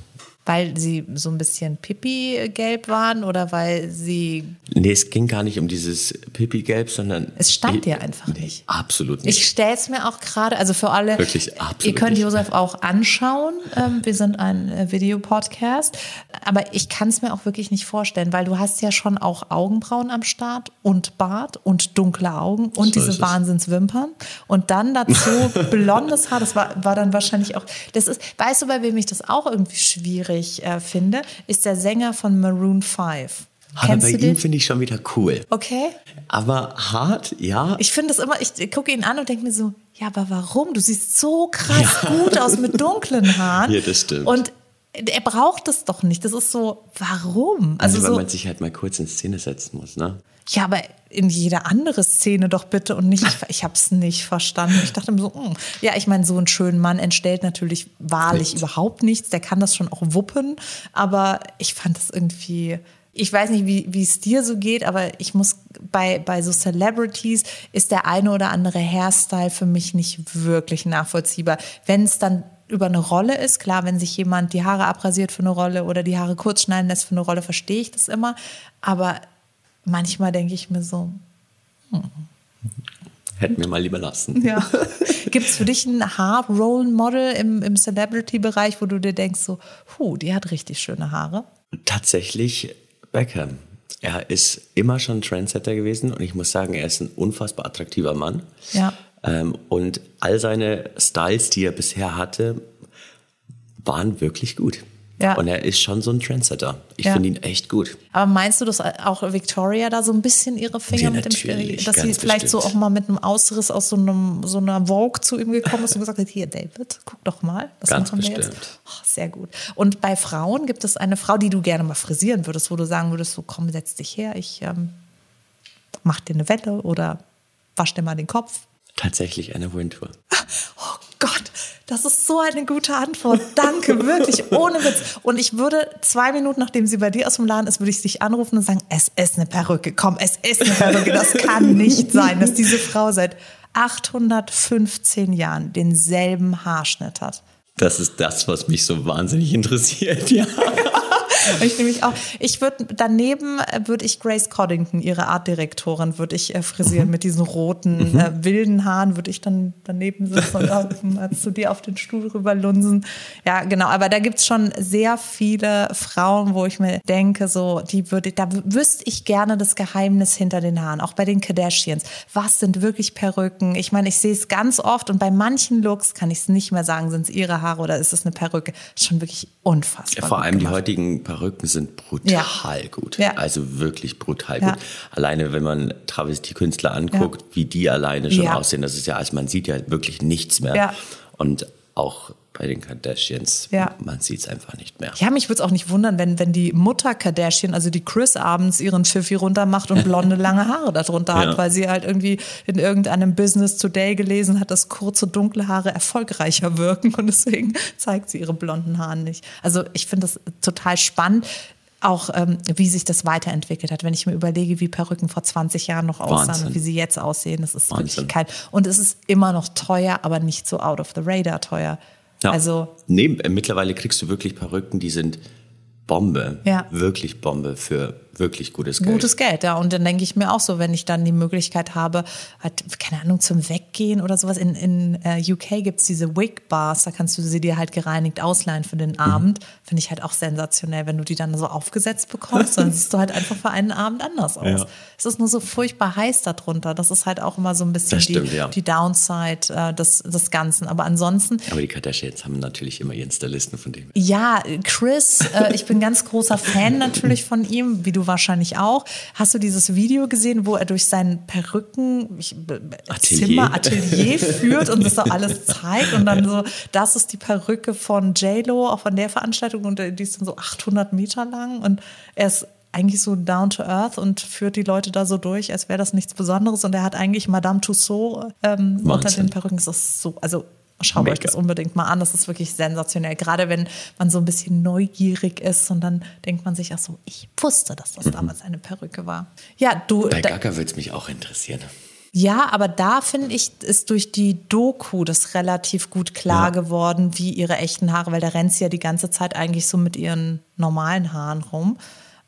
Weil sie so ein bisschen Pipi-gelb waren oder weil sie. Nee, es ging gar nicht um dieses Pipi-gelb, sondern. Es stand dir einfach nee, nicht. Absolut nicht. Ich stelle es mir auch gerade, also für alle. Wirklich, absolut. Ihr könnt Josef auch anschauen. Ähm, wir sind ein äh, Videopodcast. Aber ich kann es mir auch wirklich nicht vorstellen, weil du hast ja schon auch Augenbrauen am Start und Bart und dunkle Augen und so diese Wahnsinnswimpern. Und dann dazu blondes Haar. Das war, war dann wahrscheinlich auch. Das ist, weißt du, bei wem ich das auch irgendwie schwierig schwierig äh, finde, ist der Sänger von Maroon 5. Aber bei ihm finde ich schon wieder cool. Okay. Aber hart, ja. Ich finde es immer, ich gucke ihn an und denke mir so, ja, aber warum? Du siehst so krass ja. gut aus mit dunklen Haaren. Ja, das stimmt. Und er braucht es doch nicht. Das ist so, warum? Also, also weil so, man sich halt mal kurz in Szene setzen muss, ne? Ja, aber in jede andere Szene doch bitte und nicht, ich, ich habe es nicht verstanden. Ich dachte mir so, mh. Hm. ja, ich meine, so einen schönen Mann entstellt natürlich wahrlich nichts. überhaupt nichts. Der kann das schon auch wuppen, aber ich fand das irgendwie, ich weiß nicht, wie es dir so geht, aber ich muss bei, bei so Celebrities ist der eine oder andere Hairstyle für mich nicht wirklich nachvollziehbar. Wenn es dann über eine Rolle ist, klar, wenn sich jemand die Haare abrasiert für eine Rolle oder die Haare kurz schneiden lässt für eine Rolle, verstehe ich das immer. Aber manchmal denke ich mir so, hm. Hätten wir mal lieber lassen. Ja. Gibt es für dich ein Haar-Role-Model im, im Celebrity-Bereich, wo du dir denkst, so, huh, die hat richtig schöne Haare? Tatsächlich Beckham. Er ist immer schon Trendsetter gewesen und ich muss sagen, er ist ein unfassbar attraktiver Mann. Ja. Ähm, und all seine Styles, die er bisher hatte, waren wirklich gut. Ja. Und er ist schon so ein Trendsetter. Ich ja. finde ihn echt gut. Aber meinst du, dass auch Victoria da so ein bisschen ihre Finger ja, mit dem Spiel, dass sie vielleicht bestimmt. so auch mal mit einem Ausriss aus so, einem, so einer Vogue zu ihm gekommen ist und gesagt hat, hier David, guck doch mal, was ganz machen wir bestimmt. jetzt? Oh, sehr gut. Und bei Frauen gibt es eine Frau, die du gerne mal frisieren würdest, wo du sagen würdest, so komm, setz dich her, ich ähm, mach dir eine Wette oder wasch dir mal den Kopf. Tatsächlich eine Wintour. Oh Gott, das ist so eine gute Antwort. Danke, wirklich, ohne Witz. Und ich würde zwei Minuten, nachdem sie bei dir aus dem Laden ist, würde ich dich anrufen und sagen, es ist eine Perücke. Komm, es ist eine Perücke. Das kann nicht sein, dass diese Frau seit 815 Jahren denselben Haarschnitt hat. Das ist das, was mich so wahnsinnig interessiert, ja. Ich nämlich auch. Ich würde daneben äh, würde ich Grace Coddington, ihre Artdirektorin, würde ich äh, frisieren mhm. mit diesen roten mhm. äh, wilden Haaren, würde ich dann daneben sitzen und auf, äh, zu dir auf den Stuhl rüberlunsen. Ja, genau. Aber da gibt es schon sehr viele Frauen, wo ich mir denke, so die würde, da wüsste ich gerne das Geheimnis hinter den Haaren. Auch bei den Kardashians. Was sind wirklich Perücken? Ich meine, ich sehe es ganz oft und bei manchen Looks kann ich es nicht mehr sagen, sind es ihre Haare oder ist es eine Perücke? Schon wirklich unfassbar. Ja, vor allem gemacht. die heutigen Perücken Perücken sind brutal ja. gut. Ja. Also wirklich brutal ja. gut. Alleine, wenn man Travestie-Künstler anguckt, wie die alleine schon aussehen, das ist ja, also man sieht ja wirklich nichts mehr. Und auch bei den Kardashians. Ja. Man sieht es einfach nicht mehr. Ja, mich würde es auch nicht wundern, wenn, wenn die Mutter Kardashian, also die Chris, abends ihren Pfiffi runtermacht und blonde, lange Haare darunter ja. hat, weil sie halt irgendwie in irgendeinem Business Today gelesen hat, dass kurze, dunkle Haare erfolgreicher wirken und deswegen zeigt sie ihre blonden Haare nicht. Also ich finde das total spannend auch ähm, wie sich das weiterentwickelt hat. Wenn ich mir überlege, wie Perücken vor 20 Jahren noch aussahen Wahnsinn. und wie sie jetzt aussehen, das ist Wahnsinn. wirklich kein. Und es ist immer noch teuer, aber nicht so out of the radar teuer. Ja. Also nee, mittlerweile kriegst du wirklich Perücken, die sind Bombe. Ja. Wirklich Bombe für wirklich gutes Geld. Gutes Geld, ja. Und dann denke ich mir auch so, wenn ich dann die Möglichkeit habe, halt, keine Ahnung, zum Weggehen oder sowas. In, in äh, UK gibt es diese Wig-Bars, da kannst du sie dir halt gereinigt ausleihen für den Abend. Mhm. Finde ich halt auch sensationell, wenn du die dann so aufgesetzt bekommst, dann siehst du halt einfach für einen Abend anders aus. Ja. Es ist nur so furchtbar heiß darunter. Das ist halt auch immer so ein bisschen stimmt, die, ja. die, Downside äh, des, des Ganzen. Aber ansonsten. Aber die Kardashians haben natürlich immer ihren Stylisten von dem. Ja, Chris, äh, ich bin ganz großer Fan natürlich von ihm, wie du wahrscheinlich auch. Hast du dieses Video gesehen, wo er durch sein Perücken Atelier. Zimmer, Atelier führt und das so alles zeigt und dann so, das ist die Perücke von J-Lo, auch von der Veranstaltung und die ist dann so 800 Meter lang und er ist eigentlich so down to earth und führt die Leute da so durch, als wäre das nichts Besonderes. Und er hat eigentlich Madame Tussauds ähm, unter den Perücken. Das ist so, also Schaut Mega. euch das unbedingt mal an. Das ist wirklich sensationell. Gerade wenn man so ein bisschen neugierig ist und dann denkt man sich, ach so, ich wusste, dass das mhm. damals eine Perücke war. Ja, du. Bei Gaga würde es mich auch interessieren. Ja, aber da finde ich, ist durch die Doku das relativ gut klar ja. geworden, wie ihre echten Haare, weil da rennt sie ja die ganze Zeit eigentlich so mit ihren normalen Haaren rum.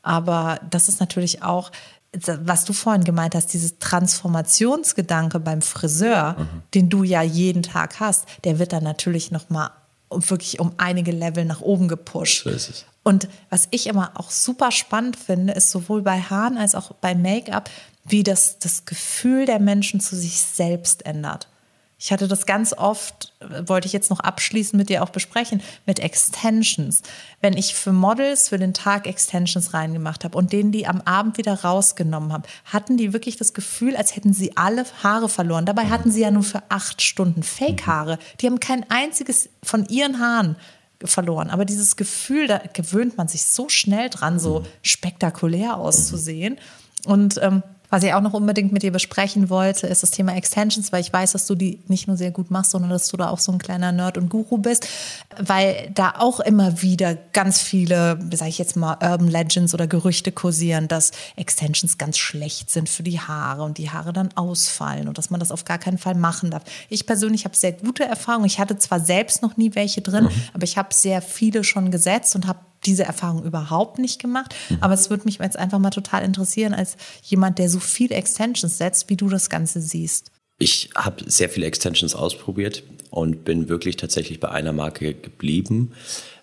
Aber das ist natürlich auch, was du vorhin gemeint hast, dieses Transformationsgedanke beim Friseur, mhm. den du ja jeden Tag hast, der wird dann natürlich noch mal wirklich um einige Level nach oben gepusht. So ist es. Und was ich immer auch super spannend finde, ist sowohl bei Haaren als auch bei Make-up, wie das das Gefühl der Menschen zu sich selbst ändert. Ich hatte das ganz oft, wollte ich jetzt noch abschließend mit dir auch besprechen, mit Extensions. Wenn ich für Models für den Tag Extensions reingemacht habe und denen die am Abend wieder rausgenommen habe, hatten die wirklich das Gefühl, als hätten sie alle Haare verloren. Dabei hatten sie ja nur für acht Stunden Fake-Haare. Die haben kein einziges von ihren Haaren verloren. Aber dieses Gefühl, da gewöhnt man sich so schnell dran, so spektakulär auszusehen. Und ähm, was ich auch noch unbedingt mit dir besprechen wollte, ist das Thema Extensions, weil ich weiß, dass du die nicht nur sehr gut machst, sondern dass du da auch so ein kleiner Nerd und Guru bist, weil da auch immer wieder ganz viele, sage ich jetzt mal, Urban Legends oder Gerüchte kursieren, dass Extensions ganz schlecht sind für die Haare und die Haare dann ausfallen und dass man das auf gar keinen Fall machen darf. Ich persönlich habe sehr gute Erfahrungen. Ich hatte zwar selbst noch nie welche drin, mhm. aber ich habe sehr viele schon gesetzt und habe diese Erfahrung überhaupt nicht gemacht. Mhm. Aber es würde mich jetzt einfach mal total interessieren, als jemand, der so viele Extensions setzt, wie du das Ganze siehst. Ich habe sehr viele Extensions ausprobiert und bin wirklich tatsächlich bei einer Marke geblieben.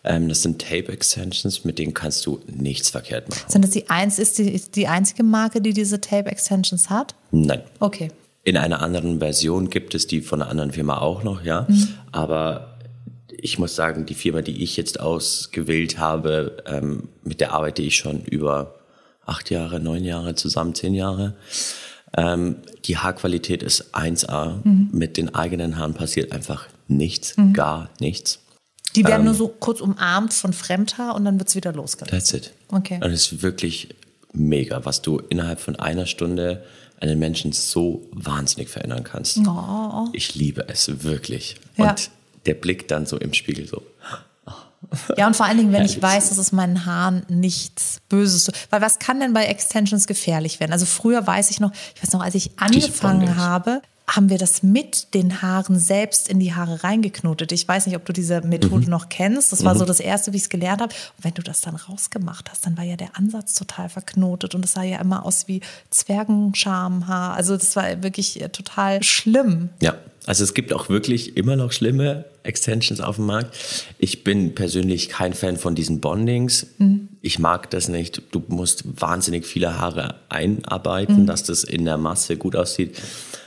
Ähm, das sind Tape Extensions, mit denen kannst du nichts verkehrt machen. Sind das die eins, ist die, die einzige Marke, die diese Tape Extensions hat? Nein. Okay. In einer anderen Version gibt es die von einer anderen Firma auch noch, ja. Mhm. Aber ich muss sagen, die Firma, die ich jetzt ausgewählt habe, ähm, mit der arbeite ich schon über acht Jahre, neun Jahre zusammen, zehn Jahre. Ähm, die Haarqualität ist 1A. Mhm. Mit den eigenen Haaren passiert einfach nichts, mhm. gar nichts. Die werden ähm, nur so kurz umarmt von Fremdhaar und dann wird es wieder losgelassen. That's it. Okay. Und es ist wirklich mega, was du innerhalb von einer Stunde einen Menschen so wahnsinnig verändern kannst. Oh. Ich liebe es wirklich. Ja. Und der Blick dann so im Spiegel so. Ja, und vor allen Dingen, wenn ich weiß, dass es meinen Haaren nichts Böses Weil was kann denn bei Extensions gefährlich werden? Also früher weiß ich noch, ich weiß noch, als ich angefangen habe, haben wir das mit den Haaren selbst in die Haare reingeknotet. Ich weiß nicht, ob du diese Methode mhm. noch kennst. Das war mhm. so das Erste, wie ich es gelernt habe. Und wenn du das dann rausgemacht hast, dann war ja der Ansatz total verknotet und es sah ja immer aus wie Zwergenschamhaar. Also das war wirklich äh, total schlimm. Ja, also es gibt auch wirklich immer noch schlimme Extensions auf dem Markt. Ich bin persönlich kein Fan von diesen Bondings. Mhm. Ich mag das nicht. Du musst wahnsinnig viele Haare einarbeiten, mhm. dass das in der Masse gut aussieht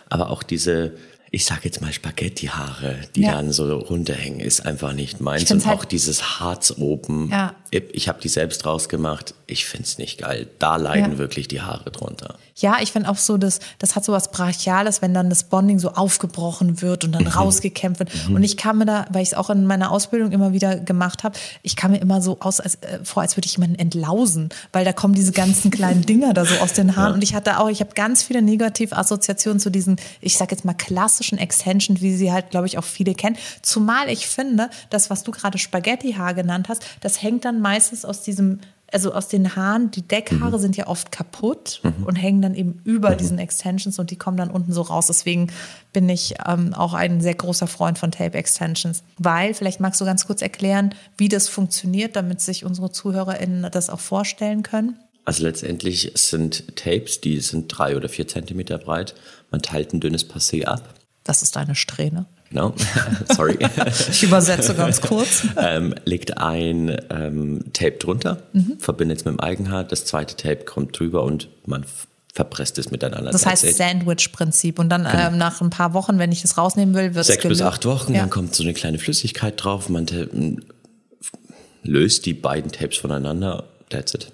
aber auch diese ich sage jetzt mal Spaghetti-Haare, die ja. dann so runterhängen, ist einfach nicht meins. Und halt auch dieses Harz oben. Ja. Ich habe die selbst rausgemacht. Ich find's nicht geil. Da leiden ja. wirklich die Haare drunter. Ja, ich finde auch so, dass das hat so was Brachiales, wenn dann das Bonding so aufgebrochen wird und dann mhm. rausgekämpft wird. Mhm. Und ich kam mir da, weil ich es auch in meiner Ausbildung immer wieder gemacht habe, ich kam mir immer so aus, als, äh, vor, als würde ich jemanden entlausen, weil da kommen diese ganzen kleinen Dinger da so aus den Haaren. Und ich hatte auch, ich habe ganz viele Negativassoziationen zu diesen, ich sag jetzt mal klassischen Extensions, wie sie halt, glaube ich, auch viele kennen. Zumal ich finde, das, was du gerade Spaghetti-Haar genannt hast, das hängt dann meistens aus diesem also aus den Haaren, die Deckhaare mhm. sind ja oft kaputt mhm. und hängen dann eben über mhm. diesen Extensions und die kommen dann unten so raus. Deswegen bin ich ähm, auch ein sehr großer Freund von Tape Extensions. Weil, vielleicht magst du ganz kurz erklären, wie das funktioniert, damit sich unsere ZuhörerInnen das auch vorstellen können. Also letztendlich sind Tapes, die sind drei oder vier Zentimeter breit. Man teilt ein dünnes Passé ab. Das ist eine Strähne. Genau, sorry. ich übersetze ganz kurz. ähm, legt ein ähm, Tape drunter, mhm. verbindet es mit dem Eigenhaar, das zweite Tape kommt drüber und man verpresst es miteinander. Das heißt Sandwich-Prinzip. Und dann genau. ähm, nach ein paar Wochen, wenn ich das rausnehmen will, wird Sechs es bis acht Wochen, ja. dann kommt so eine kleine Flüssigkeit drauf, man löst die beiden Tapes voneinander, that's it.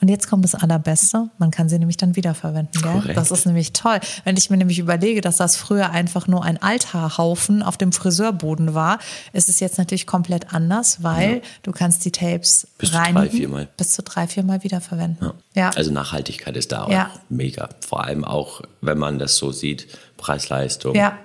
Und jetzt kommt das Allerbeste, man kann sie nämlich dann wiederverwenden. Gell? Das ist nämlich toll. Wenn ich mir nämlich überlege, dass das früher einfach nur ein Altarhaufen auf dem Friseurboden war, ist es jetzt natürlich komplett anders, weil ja. du kannst die Tapes bis reinigen, zu drei, viermal. bis zu drei, viermal wiederverwenden. Ja. ja. Also Nachhaltigkeit ist da auch ja. mega. Vor allem auch, wenn man das so sieht, Preis-Leistung. Ja.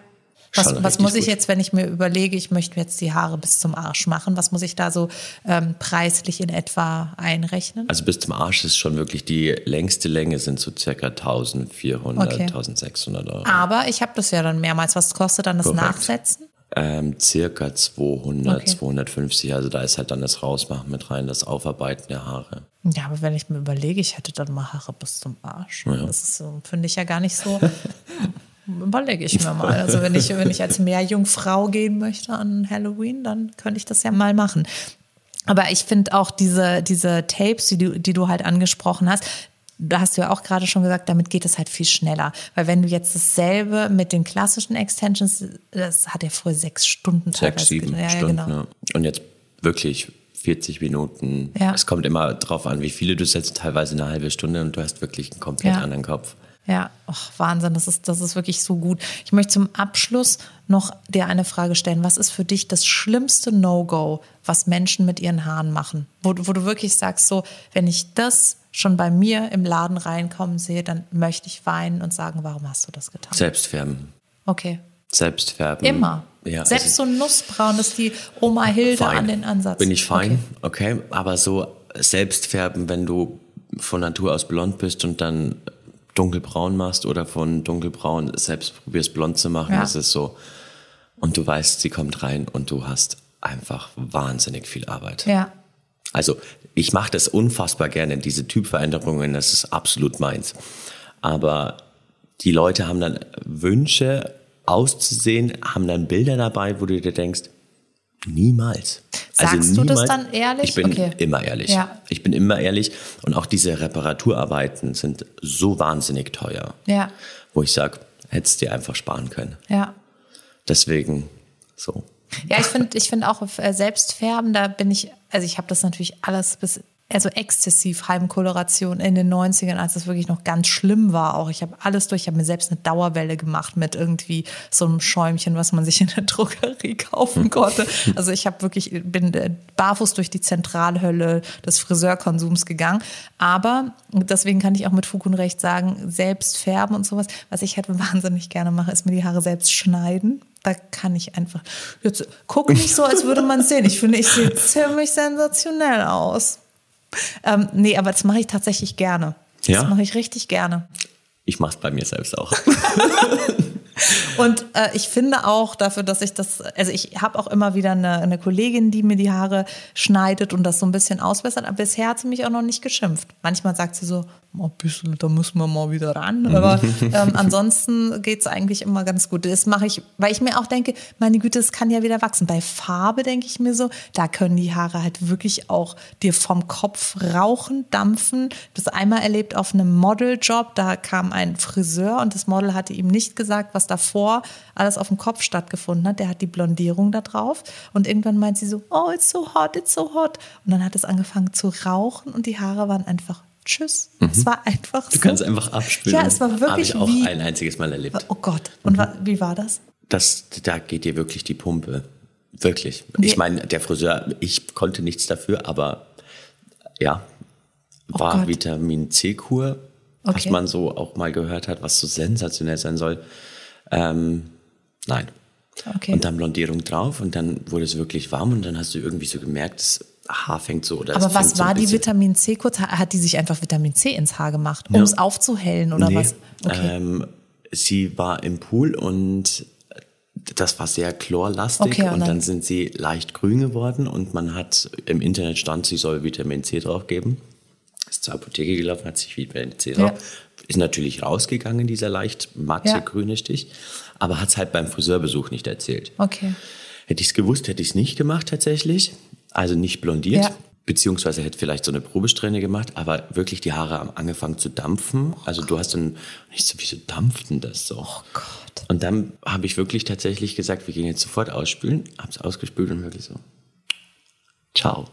Was, was muss ich gut. jetzt, wenn ich mir überlege, ich möchte jetzt die Haare bis zum Arsch machen, was muss ich da so ähm, preislich in etwa einrechnen? Also bis zum Arsch ist schon wirklich die längste Länge sind so circa 1400, okay. 1600 Euro. Aber ich habe das ja dann mehrmals. Was kostet dann das Korrekt. Nachsetzen? Ähm, circa 200, okay. 250. Also da ist halt dann das Rausmachen mit rein, das Aufarbeiten der Haare. Ja, aber wenn ich mir überlege, ich hätte dann mal Haare bis zum Arsch. Ja. Das finde ich ja gar nicht so. Überlege ich mir mal. Also wenn ich, wenn ich als Meerjungfrau gehen möchte an Halloween, dann könnte ich das ja mal machen. Aber ich finde auch diese, diese Tapes, die du, die du halt angesprochen hast, da hast du ja auch gerade schon gesagt, damit geht es halt viel schneller. Weil wenn du jetzt dasselbe mit den klassischen Extensions, das hat ja früher sechs Stunden Sechs, sieben ja, Stunden, ja, genau. ja. Und jetzt wirklich 40 Minuten. Es kommt immer drauf an, wie viele du setzt, teilweise eine halbe Stunde und du hast wirklich einen komplett anderen Kopf. Ja, Och, Wahnsinn, das ist, das ist wirklich so gut. Ich möchte zum Abschluss noch dir eine Frage stellen. Was ist für dich das schlimmste No-Go, was Menschen mit ihren Haaren machen? Wo, wo du wirklich sagst, so, wenn ich das schon bei mir im Laden reinkommen sehe, dann möchte ich weinen und sagen, warum hast du das getan? Selbstfärben. Okay. Selbstfärben. Immer. Ja, Selbst also so Nussbraun ist die Oma Hilde fein. an den Ansatz. Bin ich fein, okay. okay. Aber so Selbstfärben, wenn du von Natur aus blond bist und dann dunkelbraun machst oder von dunkelbraun selbst probierst blond zu machen, ja. das ist so. Und du weißt, sie kommt rein und du hast einfach wahnsinnig viel Arbeit. Ja. Also ich mache das unfassbar gerne, diese Typveränderungen, das ist absolut meins. Aber die Leute haben dann Wünsche auszusehen, haben dann Bilder dabei, wo du dir denkst, niemals. Also Sagst also niemals, du das dann ehrlich? Ich bin okay. immer ehrlich. Ja. Ich bin immer ehrlich. Und auch diese Reparaturarbeiten sind so wahnsinnig teuer. Ja. Wo ich sage, hättest du dir einfach sparen können. Ja. Deswegen so. Ja, ich finde ich finde auch äh, Selbstfärben, da bin ich, also ich habe das natürlich alles bis also exzessiv Heimkoloration in den 90ern, als es wirklich noch ganz schlimm war. Auch ich habe alles durch, ich habe mir selbst eine Dauerwelle gemacht mit irgendwie so einem Schäumchen, was man sich in der Drogerie kaufen konnte. Also ich habe wirklich bin äh, barfuß durch die Zentralhölle des Friseurkonsums gegangen. Aber deswegen kann ich auch mit Fug und Recht sagen, selbst färben und sowas. Was ich halt wahnsinnig gerne mache, ist mir die Haare selbst schneiden da kann ich einfach. Jetzt guck nicht so, als würde man es sehen. Ich finde, ich sehe ziemlich sensationell aus. Ähm, nee, aber das mache ich tatsächlich gerne. Das ja? mache ich richtig gerne. Ich mache es bei mir selbst auch. Und äh, ich finde auch dafür, dass ich das, also ich habe auch immer wieder eine, eine, Kollegin, die mir die Haare schneidet und das so ein bisschen ausbessert, aber bisher hat sie mich auch noch nicht geschimpft. Manchmal sagt sie so, oh, bisschen, da müssen wir mal wieder ran. Aber ähm, ansonsten geht es eigentlich immer ganz gut. Das mache ich, weil ich mir auch denke, meine Güte, es kann ja wieder wachsen. Bei Farbe denke ich mir so, da können die Haare halt wirklich auch dir vom Kopf rauchen, dampfen. Das einmal erlebt auf einem Modeljob, da kam ein Friseur und das Model hatte ihm nicht gesagt, was davor alles auf dem Kopf stattgefunden hat. Der hat die Blondierung da drauf und irgendwann meint sie so, oh, it's so hot, it's so hot. Und dann hat es angefangen zu rauchen und die Haare waren einfach Tschüss. Mhm. Es war einfach so. Du kannst einfach abspülen. Ja, es war wirklich Habe ich auch wie, ein einziges Mal erlebt. Oh Gott. Und mhm. wie war das? das? Da geht dir wirklich die Pumpe. Wirklich. Nee. Ich meine, der Friseur, ich konnte nichts dafür, aber ja, oh war oh Vitamin C-Kur, okay. was man so auch mal gehört hat, was so sensationell sein soll. Ähm, nein. Okay. Und dann Blondierung drauf und dann wurde es wirklich warm und dann hast du irgendwie so gemerkt, es Haar fängt so oder Aber was war so die Vitamin C kurz? Hat die sich einfach Vitamin C ins Haar gemacht, um ja. es aufzuhellen oder nee, was? Okay. Ähm, sie war im Pool und das war sehr chlorlastig okay, und, und, dann sind sie leicht grün geworden und man hat im Internet stand, sie soll Vitamin C draufgeben. Ist zur Apotheke gelaufen, hat sich Vitamin C drauf. Ja. Ist natürlich rausgegangen, dieser leicht matte ja. grüne Stich, aber hat es halt beim Friseurbesuch nicht erzählt. Okay. Hätte ich es gewusst, hätte ich es nicht gemacht tatsächlich. Also nicht blondiert, ja. beziehungsweise hätte vielleicht so eine Probesträhne gemacht, aber wirklich die Haare haben angefangen zu dampfen. Also du hast dann nicht so, wieso dampft denn das so? Oh Gott. Und dann habe ich wirklich tatsächlich gesagt, wir gehen jetzt sofort ausspülen. Hab's ausgespült und wirklich so, ciao.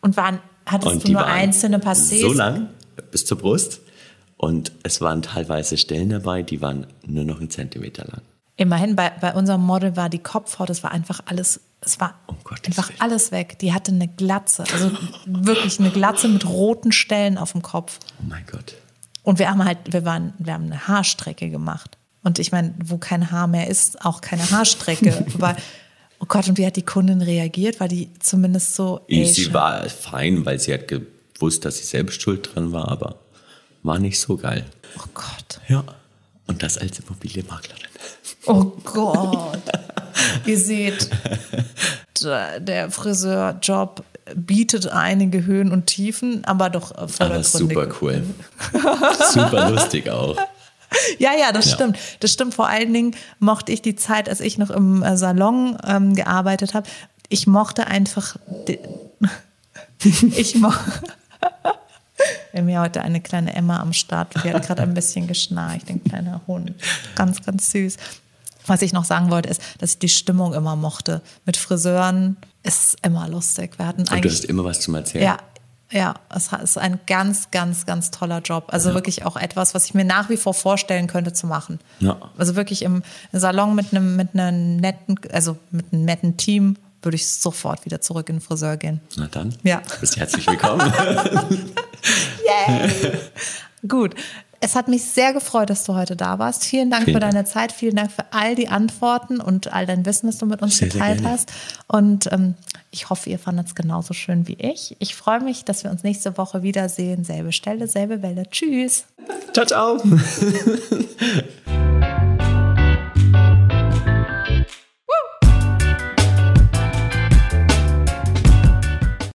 Und waren, hattest und du nur einzelne Passés? So lang, bis zur Brust. Und es waren teilweise Stellen dabei, die waren nur noch einen Zentimeter lang. Immerhin, bei, bei unserem Model war die Kopfhaut, das war einfach alles es war oh einfach alles weg. Die hatte eine Glatze, also wirklich eine Glatze mit roten Stellen auf dem Kopf. Oh mein Gott. Und wir haben halt, wir waren, wir haben eine Haarstrecke gemacht. Und ich meine, wo kein Haar mehr ist, auch keine Haarstrecke. Aber oh Gott, und wie hat die Kundin reagiert? War die zumindest so. Ey, sie war fein, weil sie hat gewusst, dass sie selbst schuld dran war, aber war nicht so geil. Oh Gott. Ja. Und das als Immobilienmaklerin. Oh Gott. Ihr seht, der Friseurjob bietet einige Höhen und Tiefen, aber doch Aber super cool. super lustig auch. Ja, ja, das ja. stimmt. Das stimmt. Vor allen Dingen mochte ich die Zeit, als ich noch im äh, Salon ähm, gearbeitet habe. Ich mochte einfach. ich mochte. Wir haben ja heute eine kleine Emma am Start. Die hat gerade ein bisschen geschnarcht, ein kleiner Hund. Ganz, ganz süß. Was ich noch sagen wollte, ist, dass ich die Stimmung immer mochte. Mit Friseuren ist immer lustig. Wir hatten eigentlich, Und du hast immer was zum Erzählen. Ja, ja, es ist ein ganz, ganz, ganz toller Job. Also ja. wirklich auch etwas, was ich mir nach wie vor vorstellen könnte zu machen. Ja. Also wirklich im Salon mit einem, mit einem netten, also mit einem netten Team würde ich sofort wieder zurück in den Friseur gehen. Na dann. Ja. Bist herzlich willkommen. Yay! Gut. Es hat mich sehr gefreut, dass du heute da warst. Vielen Dank vielen für deine Zeit, vielen Dank für all die Antworten und all dein Wissen, das du mit uns sehr, geteilt sehr hast. Und ähm, ich hoffe, ihr fandet es genauso schön wie ich. Ich freue mich, dass wir uns nächste Woche wiedersehen. Selbe Stelle, selbe Welle. Tschüss. Ciao, ciao.